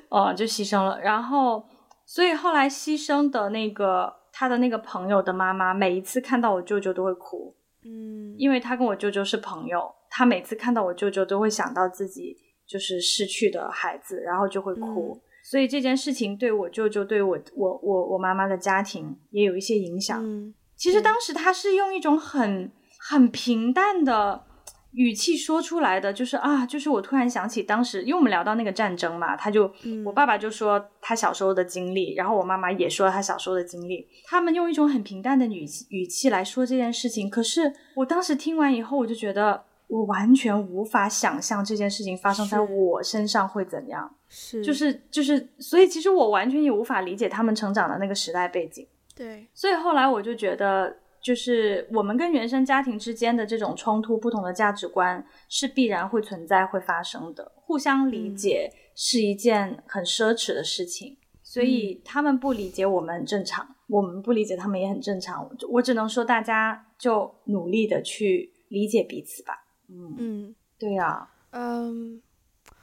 A: 哦、就牺牲了，然后。所以后来牺牲的那个他的那个朋友的妈妈，每一次看到我舅舅都会哭，嗯，因为他跟我舅舅是朋友，他每次看到我舅舅都会想到自己就是逝去的孩子，然后就会哭。嗯，所以这件事情对我舅舅、对我我我我妈妈的家庭也有一些影响。嗯，其实当时他是用一种很很平淡的。语气说出来的就是啊，就是我突然想起当时，因为我们聊到那个战争嘛，他就、嗯、我爸爸就说他小时候的经历，然后我妈妈也说他小时候的经历，他们用一种很平淡的语气语气来说这件事情。可是我当时听完以后，我就觉得我完全无法想象这件事情发生在我身上会怎样，是就是就是，所以其实我完全也无法理解他们成长的那个时代背景。
B: 对，
A: 所以后来我就觉得。就是我们跟原生家庭之间的这种冲突，不同的价值观是必然会存在、会发生的。互相理解是一件很奢侈的事情，所以他们不理解我们很正常，我们不理解他们也很正常。我只能说，大家就努力的去理解彼此吧。嗯嗯，对呀，
B: 嗯。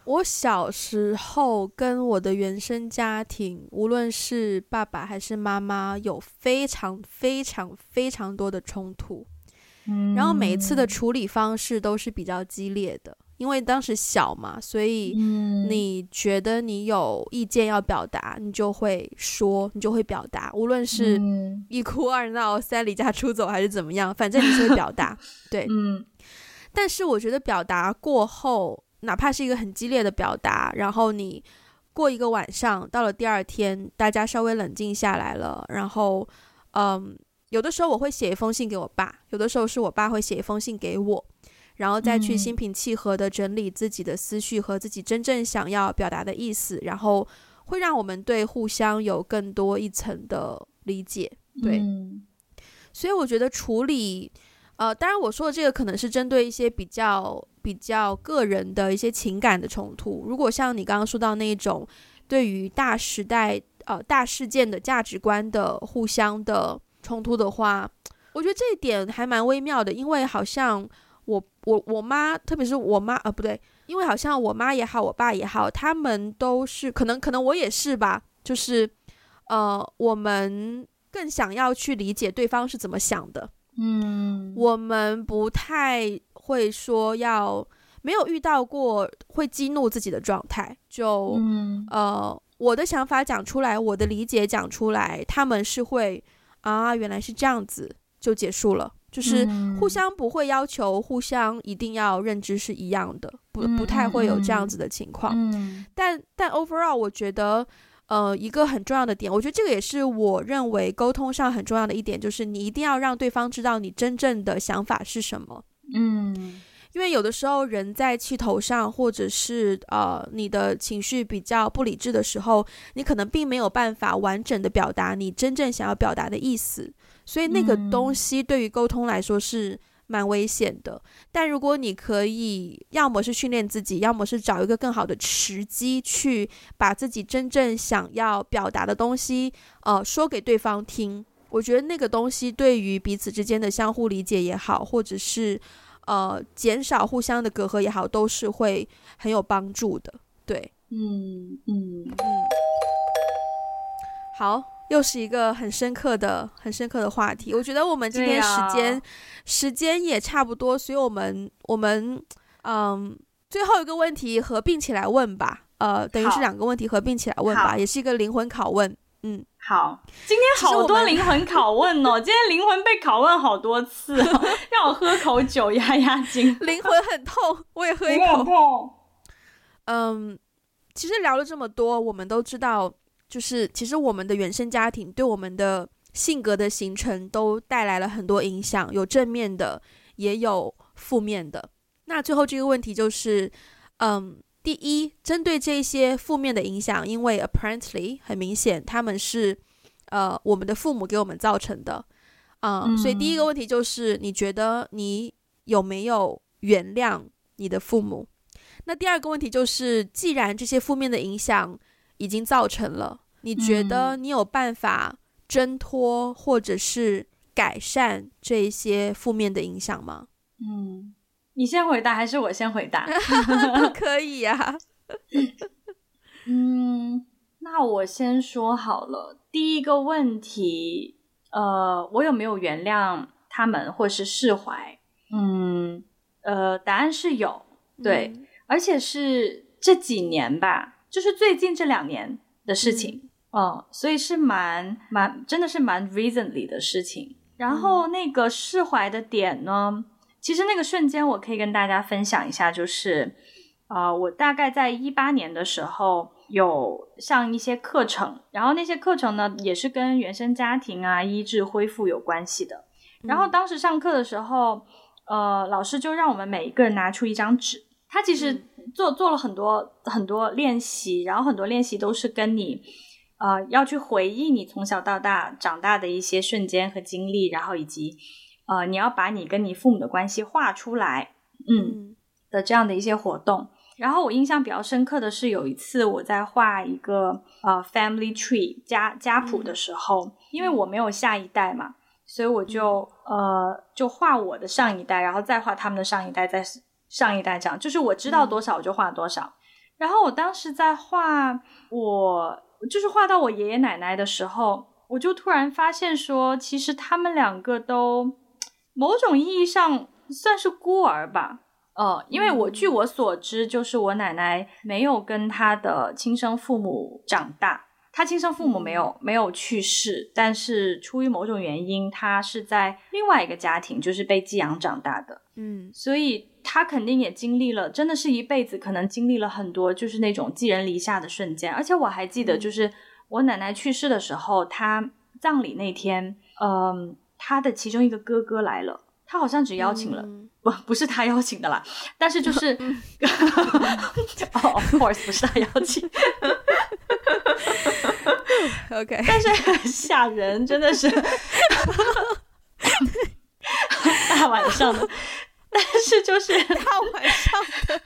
B: 我小时候跟我的原生家庭，无论是爸爸还是妈妈，有非常非常非常多的冲突，嗯，然后每一次的处理方式都是比较激烈的，因为当时小嘛，所以你觉得你有意见要表达，你就会说，你就会表达，无论是一哭二闹三离家出走还是怎么样，反正你是会表达，对，嗯，但是我觉得表达过后。哪怕是一个很激烈的表达，然后你过一个晚上，到了第二天，大家稍微冷静下来了，然后，嗯，有的时候我会写一封信给我爸，有的时候是我爸会写一封信给我，然后再去心平气和的整理自己的思绪和自己真正想要表达的意思，然后会让我们对互相有更多一层的理解。对，嗯，所以我觉得处理。呃，当然我说的这个可能是针对一些比较比较个人的一些情感的冲突。如果像你刚刚说到那种对于大时代、呃大事件的价值观的互相的冲突的话，我觉得这一点还蛮微妙的，因为好像我我我妈，特别是我妈，呃不对，因为好像我妈也好，我爸也好，他们都是可能可能我也是吧，就是呃我们更想要去理解对方是怎么想的。
A: 嗯，我们不太会说要没有遇到过会激怒自己的状态，就、嗯、呃，我的想法讲出来，我的理解讲出来，他们是会啊，原来是这样子，就结束了。就是互相不会要求互相一定要认知是一样的，不不太会有这样子的情况。嗯、但但 overall 我觉得，呃，一个很重要的点，我觉得这个也是我认为沟通上很重要的一点，就是你一定要让对方知道你真正的想法是什么。嗯，因为有的时候人在气头上，或者是呃你的情绪比较不理智的时候，你可能并没有办法完整的表达你真正想要表达的意思。所以那个东西对于沟通来说是蛮危险的，嗯、但如果你可以，要么是训练自己，要么是找一个更好的时机去把自己真正想要表达的东西，呃，说给对方听。我觉得那个东西对于彼此之间的相互理解也好，或者是呃减少互相的隔阂也好，都是会很有帮助的。对，嗯嗯嗯，好。又是一个很深刻的、很深刻的话题。我觉得我们今天时间、啊、时间也差不多，所以我们我们嗯，最后一个问题合并起来问吧。呃，等于是两个问题合并起来问吧，也是一个灵魂拷问。嗯，好。今天好多灵魂拷问哦，今天灵魂被拷问好多次、哦，让我喝口酒压压惊。灵魂很痛，我也喝一口。痛。嗯，其实聊了这么多，我们都知道。就是，其实我们的原生家庭对我们的性格的形成都带来了很多影响，有正面的，也有负面的。那最后这个问题就是，嗯，第一，针对这些负面的影响，因为 apparently 很明显他们是，呃，我们的父母给我们造成的，嗯，嗯，所以第一个问题就是，你觉得你有没有原谅你的父母？那第二个问题就是，既然这些负面的影响，已经造成了，你觉得你有办法挣脱或者是改善这些负面的影响吗？嗯，你先回答还是我先回答？都可以呀、啊。嗯，那我先说好了。第一个问题，呃，我有没有原谅他们或是释怀？嗯，呃，答案是有，对，嗯、而且是这几年吧。就是最近这两年的事情，嗯，哦，所以是蛮蛮真的是蛮 recently 的事情。然后那个释怀的点呢，其实那个瞬间我可以跟大家分享一下，就是，呃，我大概在一八年的时候有上一些课程，然后那些课程呢也是跟原生家庭啊、医治恢复有关系的。然后当时上课的时候，呃，老师就让我们每一个人拿出一张纸，他其实。做做了很多很多练习，然后很多练习都是跟你，呃，要去回忆你从小到大长大的一些瞬间和经历，然后以及，呃，你要把你跟你父母的关系画出来，嗯，的这样的一些活动。然后我印象比较深刻的是有一次我在画一个呃 family tree 家家谱的时候，嗯，因为我没有下一代嘛，所以我就呃就画我的上一代，然后再画他们的上一代，再。上一代这样，就是我知道多少我就画多少。嗯。然后我当时在画我，就是画到我爷爷奶奶的时候，我就突然发现说，其实他们两个都某种意义上算是孤儿吧。呃，因为我据我所知，就是我奶奶没有跟她的亲生父母长大。她亲生父母没有没有去世，但是出于某种原因，她是在另外一个家庭，就是被寄养长大的。嗯，所以她肯定也经历了，真的是一辈子可能经历了很多，就是那种寄人篱下的瞬间。而且我还记得，就是我奶奶去世的时候，她葬礼那天，嗯，他的其中一个哥哥来了，他好像只邀请了，嗯、不不是他邀请的啦，但是就是，哦、oh,，of course 不是他邀请。OK，但是很吓人，真的是。大晚上的，但是就是大晚上的，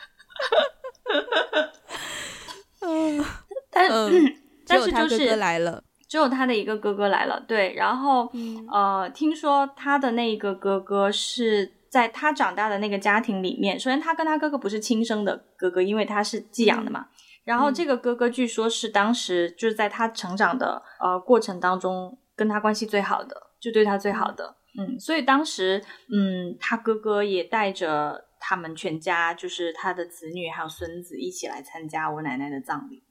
A: 嗯，但、嗯、但是就是哥哥来了，只有他的一个哥哥来了，对，然后、嗯、呃，听说他的那一个哥哥是在他长大的那个家庭里面，首先他跟他哥哥不是亲生的哥哥，因为他是寄养的嘛。嗯然后这个哥哥据说是当时就是在他成长的呃过程当中跟他关系最好的，就对他最好的。嗯，所以当时，嗯，他哥哥也带着他们全家，就是他的子女还有孙子一起来参加我奶奶的葬礼。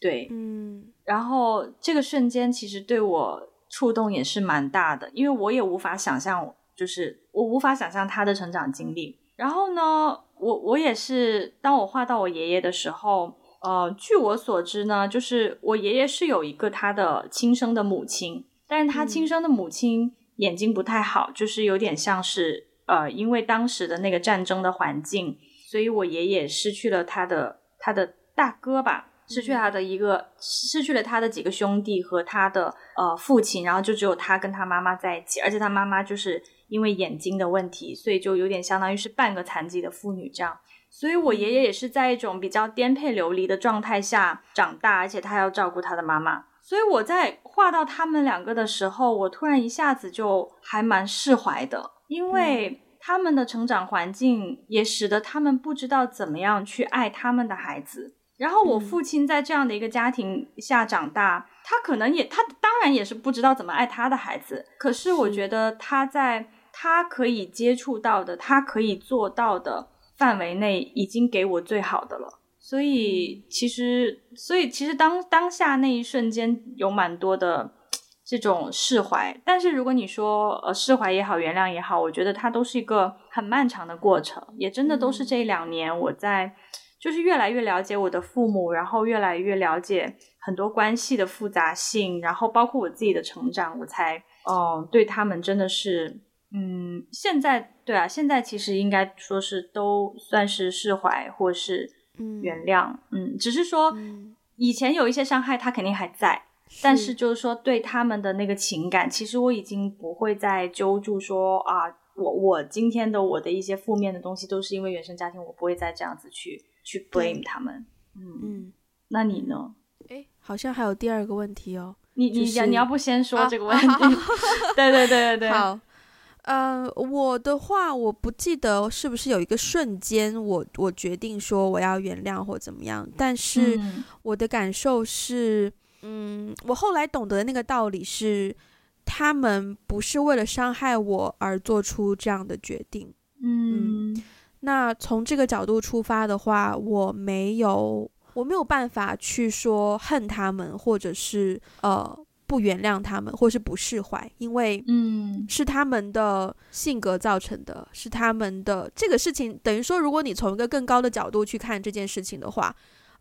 A: 对，
B: 嗯，
A: 然后这个瞬间其实对我触动也是蛮大的，因为我也无法想象，就是我无法想象他的成长经历。然后呢，我我也是，当我画到我爷爷的时候，呃，据我所知呢，就是我爷爷是有一个他的亲生的母亲，但是他亲生的母亲。眼睛不太好，就是有点像是呃，因为当时的那个战争的环境，所以我爷爷失去了他的他的大哥吧，失去他的一个，失去了他的几个兄弟和他的呃父亲，然后就只有他跟他妈妈在一起，而且他妈妈就是因为眼睛的问题，所以就有点相当于是半个残疾的妇女这样，所以我爷爷也是在一种比较颠沛流离的状态下长大，而且他要照顾他的妈妈。所以我在画到他们两个的时候，我突然一下子就还蛮释怀的，因为他们的成长环境也使得他们不知道怎么样去爱他们的孩子。然后我父亲在这样的一个家庭下长大，他可能也，他当然也是不知道怎么爱他的孩子。可是我觉得他在他可以接触到的，他可以做到的范围内，已经给我最好的了。所以其实，所以其实当当下那一瞬间有蛮多的这种释怀，但是如果你说呃释怀也好，原谅也好，我觉得它都是一个很漫长的过程，也真的都是这两年我在就是越来越了解我的父母，然后越来越了解很多关系的复杂性，然后包括我自己的成长，我才嗯对他们真的是嗯现在对啊，现在其实应该说是都算是释怀或是。嗯，原谅，嗯，只是说，嗯，以前有一些伤害，他肯定还在，但是。就是说，对他们的那个情感，其实我已经不会再揪住说啊，我我今天的我的一些负面的东西，都是因为原生家庭，我不会再这样子去去 blame 他们，嗯嗯，那你呢？
B: 诶，好像还有第二个问题哦，
A: 你你、就是、你要不先说这个问题？
B: 啊、
A: 对对对对对，
B: 好。呃，我的话，我不记得是不是有一个瞬间我，我我决定说我要原谅或怎么样。但是我的感受是，嗯，我后来懂得的那个道理是，他们不是为了伤害我而做出这样的决定。
A: 嗯，
B: 嗯，那从这个角度出发的话，我没有我没有办法去说恨他们，或者是呃。不原谅他们，或是不释怀，因为嗯，是他们的性格造成的，嗯、是他们的这个事情。等于说，如果你从一个更高的角度去看这件事情的话，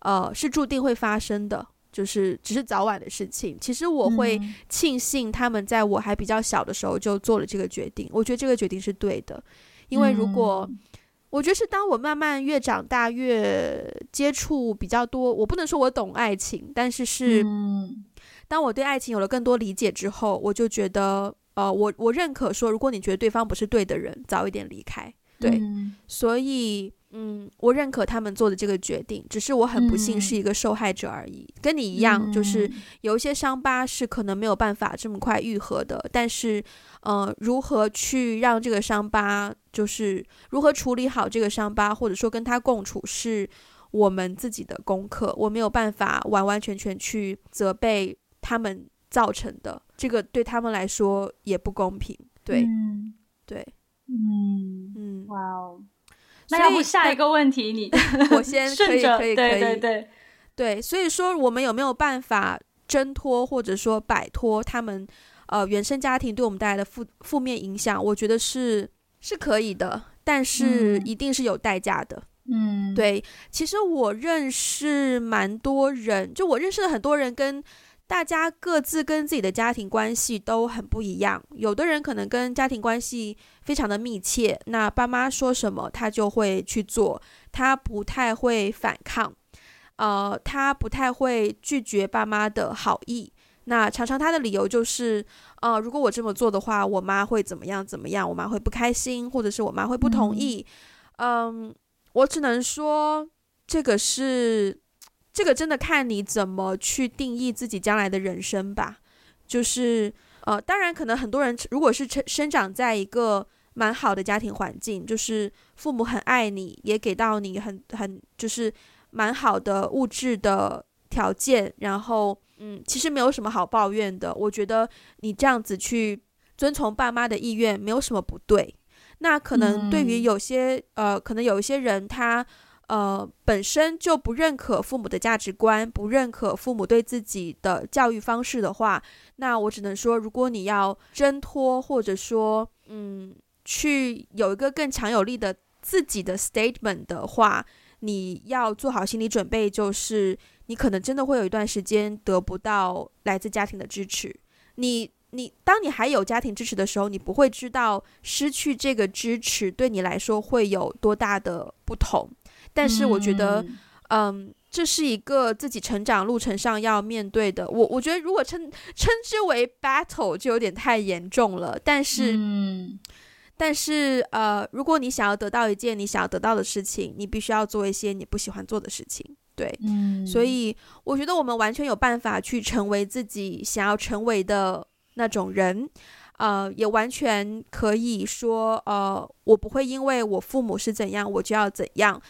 B: 呃，是注定会发生的，就是只是早晚的事情。其实我会庆幸他们在我还比较小的时候就做了这个决定，我觉得这个决定是对的，因为如果、嗯、我觉得是当我慢慢越长大，越接触比较多，我不能说我懂爱情，但是是。嗯当我对爱情有了更多理解之后，我就觉得，呃，我我认可说，如果你觉得对方不是对的人，早一点离开。对，嗯、所以，嗯，我认可他们做的这个决定，只是我很不幸是一个受害者而已。嗯、跟你一样，就是有一些伤疤是可能没有办法这么快愈合的，但是，呃，如何去让这个伤疤，就是如何处理好这个伤疤，或者说跟他共处，是我们自己的功课。我没有办法完完全全去责备。他们造成的这个对他们来说也不公平，对，
A: 嗯、
B: 对，
A: 嗯嗯，哇哦，那要不下一个问题你，
B: 你我先 可以可以可以，
A: 对对对，
B: 对，所以说我们有没有办法挣脱或者说摆脱他们呃原生家庭对我们带来的负负面影响？我觉得是是可以的，但是一定是有代价的。
A: 嗯，
B: 对，其实我认识蛮多人，就我认识的很多人跟。大家各自跟自己的家庭关系都很不一样，有的人可能跟家庭关系非常的密切，那爸妈说什么他就会去做，他不太会反抗，呃，他不太会拒绝爸妈的好意，那常常他的理由就是，呃，如果我这么做的话，我妈会怎么样怎么样，我妈会不开心，或者是我妈会不同意，嗯，嗯，我只能说这个是。这个真的看你怎么去定义自己将来的人生吧。就是呃，当然可能很多人如果是生生长在一个蛮好的家庭环境，就是父母很爱你，也给到你很很就是蛮好的物质的条件，然后嗯，其实没有什么好抱怨的。我觉得你这样子去遵从爸妈的意愿没有什么不对。那可能对于有些、嗯、呃，可能有一些人他呃本身就不认可父母的价值观，不认可父母对自己的教育方式的话，那我只能说，如果你要挣脱或者说嗯，去有一个更强有力的自己的 statement 的话，你要做好心理准备，就是你可能真的会有一段时间得不到来自家庭的支持。你。你当你还有家庭支持的时候，你不会知道失去这个支持对你来说会有多大的不同。但是我觉得，嗯，嗯，这是一个自己成长路程上要面对的。我我觉得如果称称之为 battle 就有点太严重了。但是，
A: 嗯，
B: 但是呃，如果你想要得到一件你想要得到的事情，你必须要做一些你不喜欢做的事情。对，
A: 嗯，
B: 所以我觉得我们完全有办法去成为自己想要成为的。那种人，呃，也完全可以说，呃，我不会因为我父母是怎样，我就要怎样。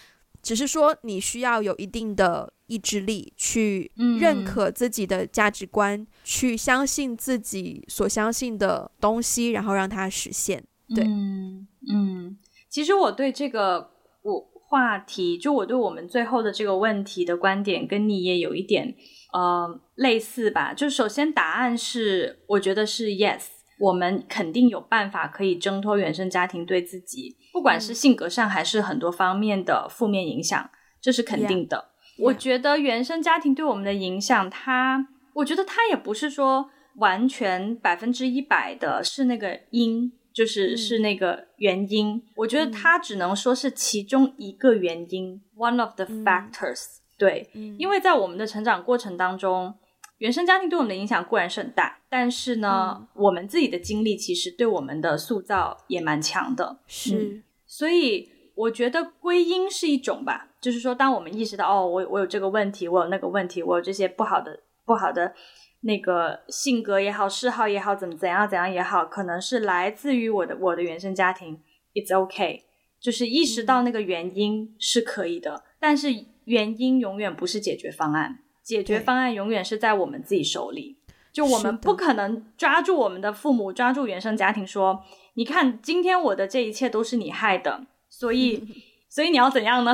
B: 只是说，你需要有一定的意志力，去认可自己的价值观，嗯、去相信自己所相信的东西，然后让它实现。对，
A: 嗯，嗯，其实我对这个我话题，就我对我们最后的这个问题的观点，跟你也有一点。呃，类似吧，就首先答案是，我觉得是 yes，我们肯定有办法可以挣脱原生家庭对自己，不管是性格上还是很多方面的负面影响，这是肯定的。Yeah. Yeah. 我觉得原生家庭对我们的影响，它，我觉得它也不是说完全百分之一百的是那个因，就是是那个原因。嗯。我觉得它只能说是其中一个原因，嗯，one of the factors。对，因为在我们的成长过程当中，原生家庭对我们的影响固然是很大，但是呢，嗯、我们自己的经历其实对我们的塑造也蛮强的。
B: 是，
A: 嗯、所以我觉得归因是一种吧，就是说，当我们意识到哦，我我有这个问题，我有那个问题，我有这些不好的不好的那个性格也好，嗜好也好，怎么怎样怎样也好，可能是来自于我的我的原生家庭。It's okay，就是意识到那个原因是可以的，嗯、但是。原因永远不是解决方案，解决方案永远是在我们自己手里。就我们不可能抓住我们的父母，抓住原生家庭说：“你看，今天我的这一切都是你害的，所以，所以你要怎样呢？”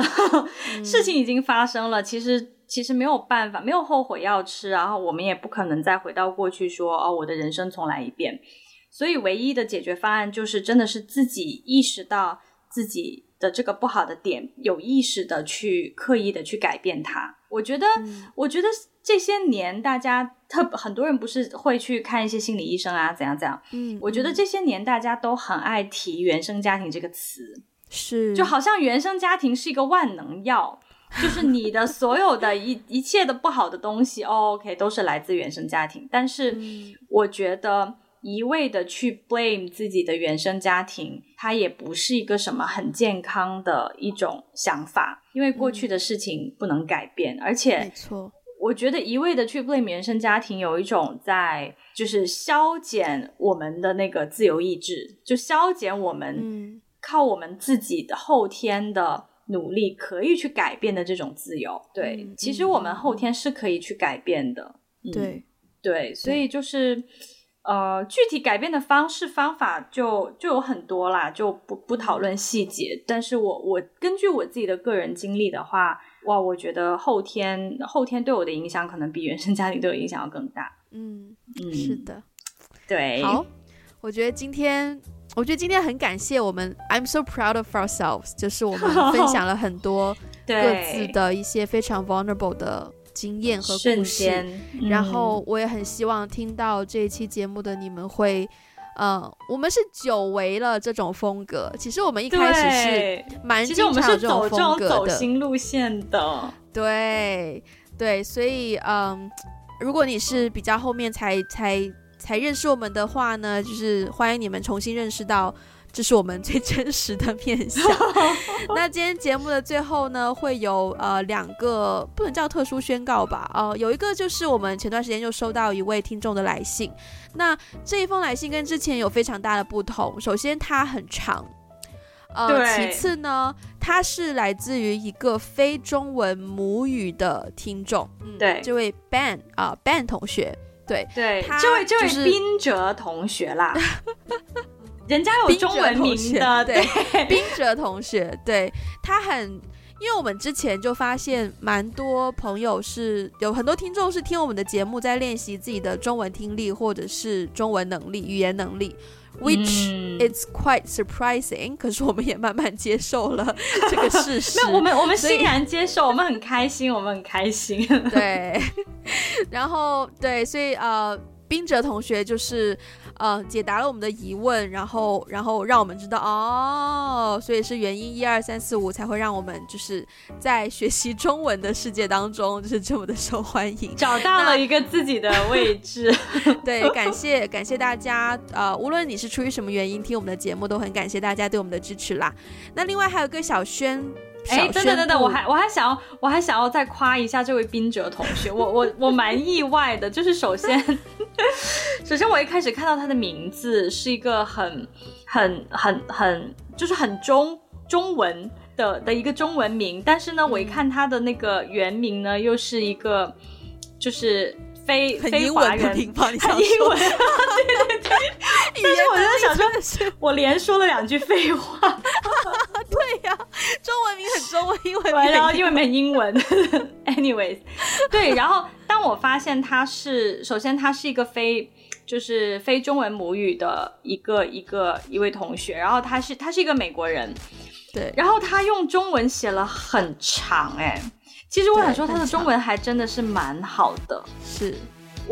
A: 事情已经发生了，其实其实没有办法，没有后悔药吃，然后我们也不可能再回到过去说：“哦，我的人生重来一遍。”所以，唯一的解决方案就是真的是自己意识到自己。的这个不好的点，有意识的去刻意的去改变它。我觉得，嗯、我觉得这些年大家特很多人不是会去看一些心理医生啊，怎样怎样。嗯，我觉得这些年大家都很爱提原生家庭这个词，
B: 是
A: 就好像原生家庭是一个万能药，就是你的所有的一一切的不好的东西，哦，OK，都是来自原生家庭。但是我觉得。一味的去 blame 自己的原生家庭，它也不是一个什么很健康的一种想法，因为过去的事情不能改变，嗯、而且，
B: 没错，
A: 我觉得一味的去 blame 原生家庭，有一种在就是消减我们的那个自由意志，就消减我们靠我们自己的后天的努力可以去改变的这种自由。对，嗯、其实我们后天是可以去改变的。
B: 嗯、对
A: 对，所以就是。呃，具体改变的方式方法就就有很多啦，就不不讨论细节。但是我我根据我自己的个人经历的话，哇，我觉得后天后天对我的影响可能比原生家庭对我影响要更大。
B: 嗯嗯，是的，
A: 对。
B: 好，我觉得今天我觉得今天很感谢我们，I'm so proud of ourselves，就是我们分享了很多 各自的一些非常 vulnerable 的。经验和故事，嗯、然后我也很希望听到这一期节目的你们会，呃，我们是久违了这种风格。其实我们一开始是蛮经常这种风格的，
A: 走心路线的。
B: 对对，所以嗯，如果你是比较后面才才才认识我们的话呢，就是欢迎你们重新认识到。这是我们最真实的面相。那今天节目的最后呢，会有呃两个不能叫特殊宣告吧？呃，有一个就是我们前段时间就收到一位听众的来信。那这一封来信跟之前有非常大的不同。首先它很长，呃，其次呢，它是来自于一个非中文母语的听众。
A: 嗯，对，
B: 这位 Ben 啊，呃，Ben 同学。对
A: 对，
B: 他
A: 这位这位
B: 就是
A: 宾哲同学啦，人家有中文名的，
B: 对，冰哲同学，对，他很，因为我们之前就发现蛮多朋友是有很多听众是听我们的节目在练习自己的中文听力或者是中文能力、语言能力。Which it's quite surprising，、嗯、可是我们也慢慢接受了 这个事实。
A: 没有我们我们欣然接受，我们很开心，我们很开心。
B: 对，然后对，所以呃，冰哲同学就是。呃，解答了我们的疑问，然后，然后让我们知道哦，所以是原因一二三四五才会让我们就是在学习中文的世界当中就是这么的受欢迎，
A: 找到了一个自己的位置。
B: 对，感谢感谢大家，呃，无论你是出于什么原因听我们的节目，都很感谢大家对我们的支持啦。那另外还有个小宣。
A: 哎，等等等等，我还我还想要我还想要再夸一下这位冰哲同学，我我 我蛮意外的，就是首先 首先我一开始看到他的名字是一个很很很很就是很中中文的的一个中文名，但是呢，我一看他的那个原名呢，又是一个就是。非非华人，很英文，对 对对。但是我就想说，我连说了两句废话。
B: 对呀、啊，中文名很中文，英文，
A: 然后因为没英文。Anyways，对。然后当我发现他是，首先他是一个非，就是非中文母语的一个一个一位同学，然后他是他是一个美国人，
B: 对。
A: 然后他用中文写了很长，哎。其实我想说，他的中文还真的是蛮好的。
B: 是，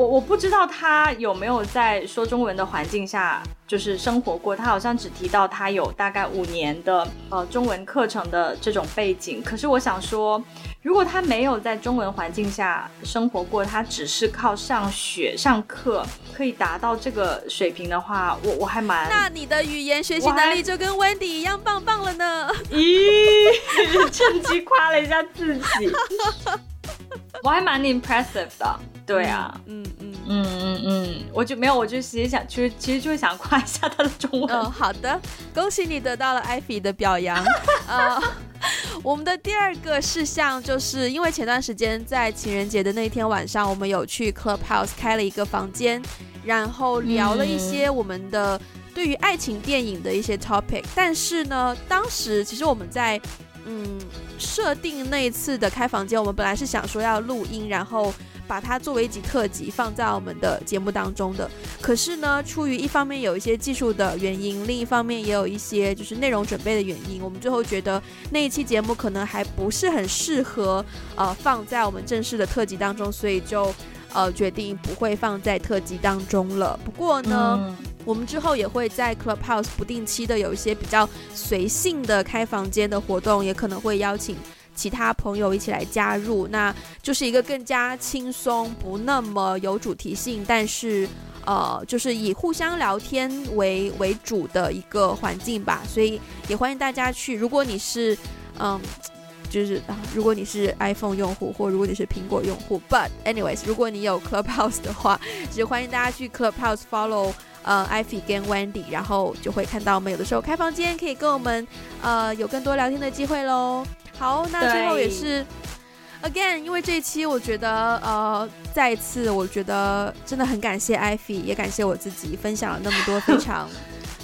A: 我我不知道他有没有在说中文的环境下就是生活过。他好像只提到他有大概五年的呃中文课程的这种背景。可是我想说，如果他没有在中文环境下生活过，他只是靠上学上课可以达到这个水平的话，我我还蛮……
B: 那你的语言学习能力就跟 Wendy 一样棒棒了呢？
A: 咦，趁机夸了一下自己。我还蛮 impressive 的，对啊，
B: 嗯嗯
A: 嗯嗯嗯，我就没有，我就其实想，其实其实就是想夸一下他的中文。
B: 嗯，好的，恭喜你得到了艾菲的表扬。呃，我们的第二个事项就是因为前段时间在情人节的那一天晚上，我们有去 Clubhouse 开了一个房间，然后聊了一些我们的对于爱情电影的一些 topic。但是呢，当时其实我们在。嗯，设定那一次的开房间，我们本来是想说要录音，然后把它作为一集特辑放在我们的节目当中的。可是呢，出于一方面有一些技术的原因，另一方面也有一些就是内容准备的原因，我们最后觉得那一期节目可能还不是很适合呃放在我们正式的特辑当中，所以就呃决定不会放在特辑当中了。不过呢。嗯我们之后也会在 Clubhouse 不定期的有一些比较随性的开房间的活动，也可能会邀请其他朋友一起来加入，那就是一个更加轻松、不那么有主题性，但是呃，就是以互相聊天为为主的一个环境吧。所以也欢迎大家去。如果你是嗯，就是啊，如果你是 iPhone 用户，或如果你是苹果用户，But anyways，如果你有 Clubhouse 的话，就欢迎大家去 Clubhouse follow。呃，Ivy 跟 Wendy，然后就会看到我们有的时候开房间，可以跟我们呃有更多聊天的机会喽。好，那最后也是 again，因为这一期我觉得呃再一次，我觉得真的很感谢 Ivy，，也感谢我自己分享了那么多非常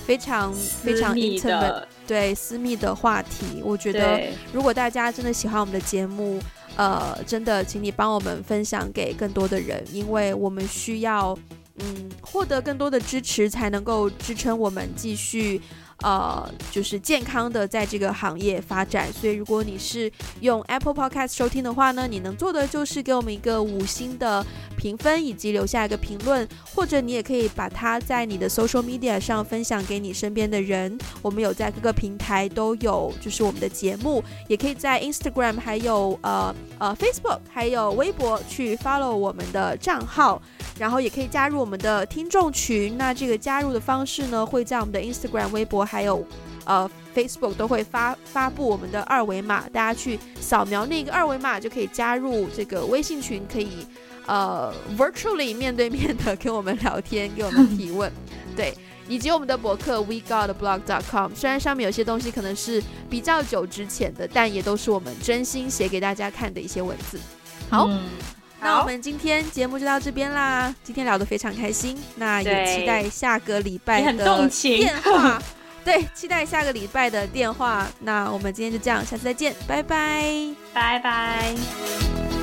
B: 非常非常 intimate 对私密的话题。我觉得如果大家真的喜欢我们的节目，呃，真的请你帮我们分享给更多的人，因为我们需要。嗯，获得更多的支持，才能够支撑我们继续。呃，就是健康的在这个行业发展，所以如果你是用 Apple Podcast 收听的话呢，你能做的就是给我们一个五星的评分，以及留下一个评论，或者你也可以把它在你的 Social Media 上分享给你身边的人。我们有在各个平台都有，就是我们的节目，也可以在 Instagram 还有呃呃 Facebook 还有微博去 follow 我们的账号，然后也可以加入我们的听众群。那这个加入的方式呢，会在我们的 Instagram、微博。还有，呃，Facebook 都会发发布我们的二维码，大家去扫描那个二维码就可以加入这个微信群，可以呃 virtually 面对面的跟我们聊天，给我们提问，对，以及我们的博客 WeGotBlog.com，虽然上面有些东西可能是比较久之前的，但也都是我们真心写给大家看的一些文字。好。嗯那我们今天节目就到这边啦，今天聊得非常开心，那也期待下个礼拜的电话。对，期待下个礼拜的电话。那我们今天就这样，下次再见，拜拜，
A: 拜拜。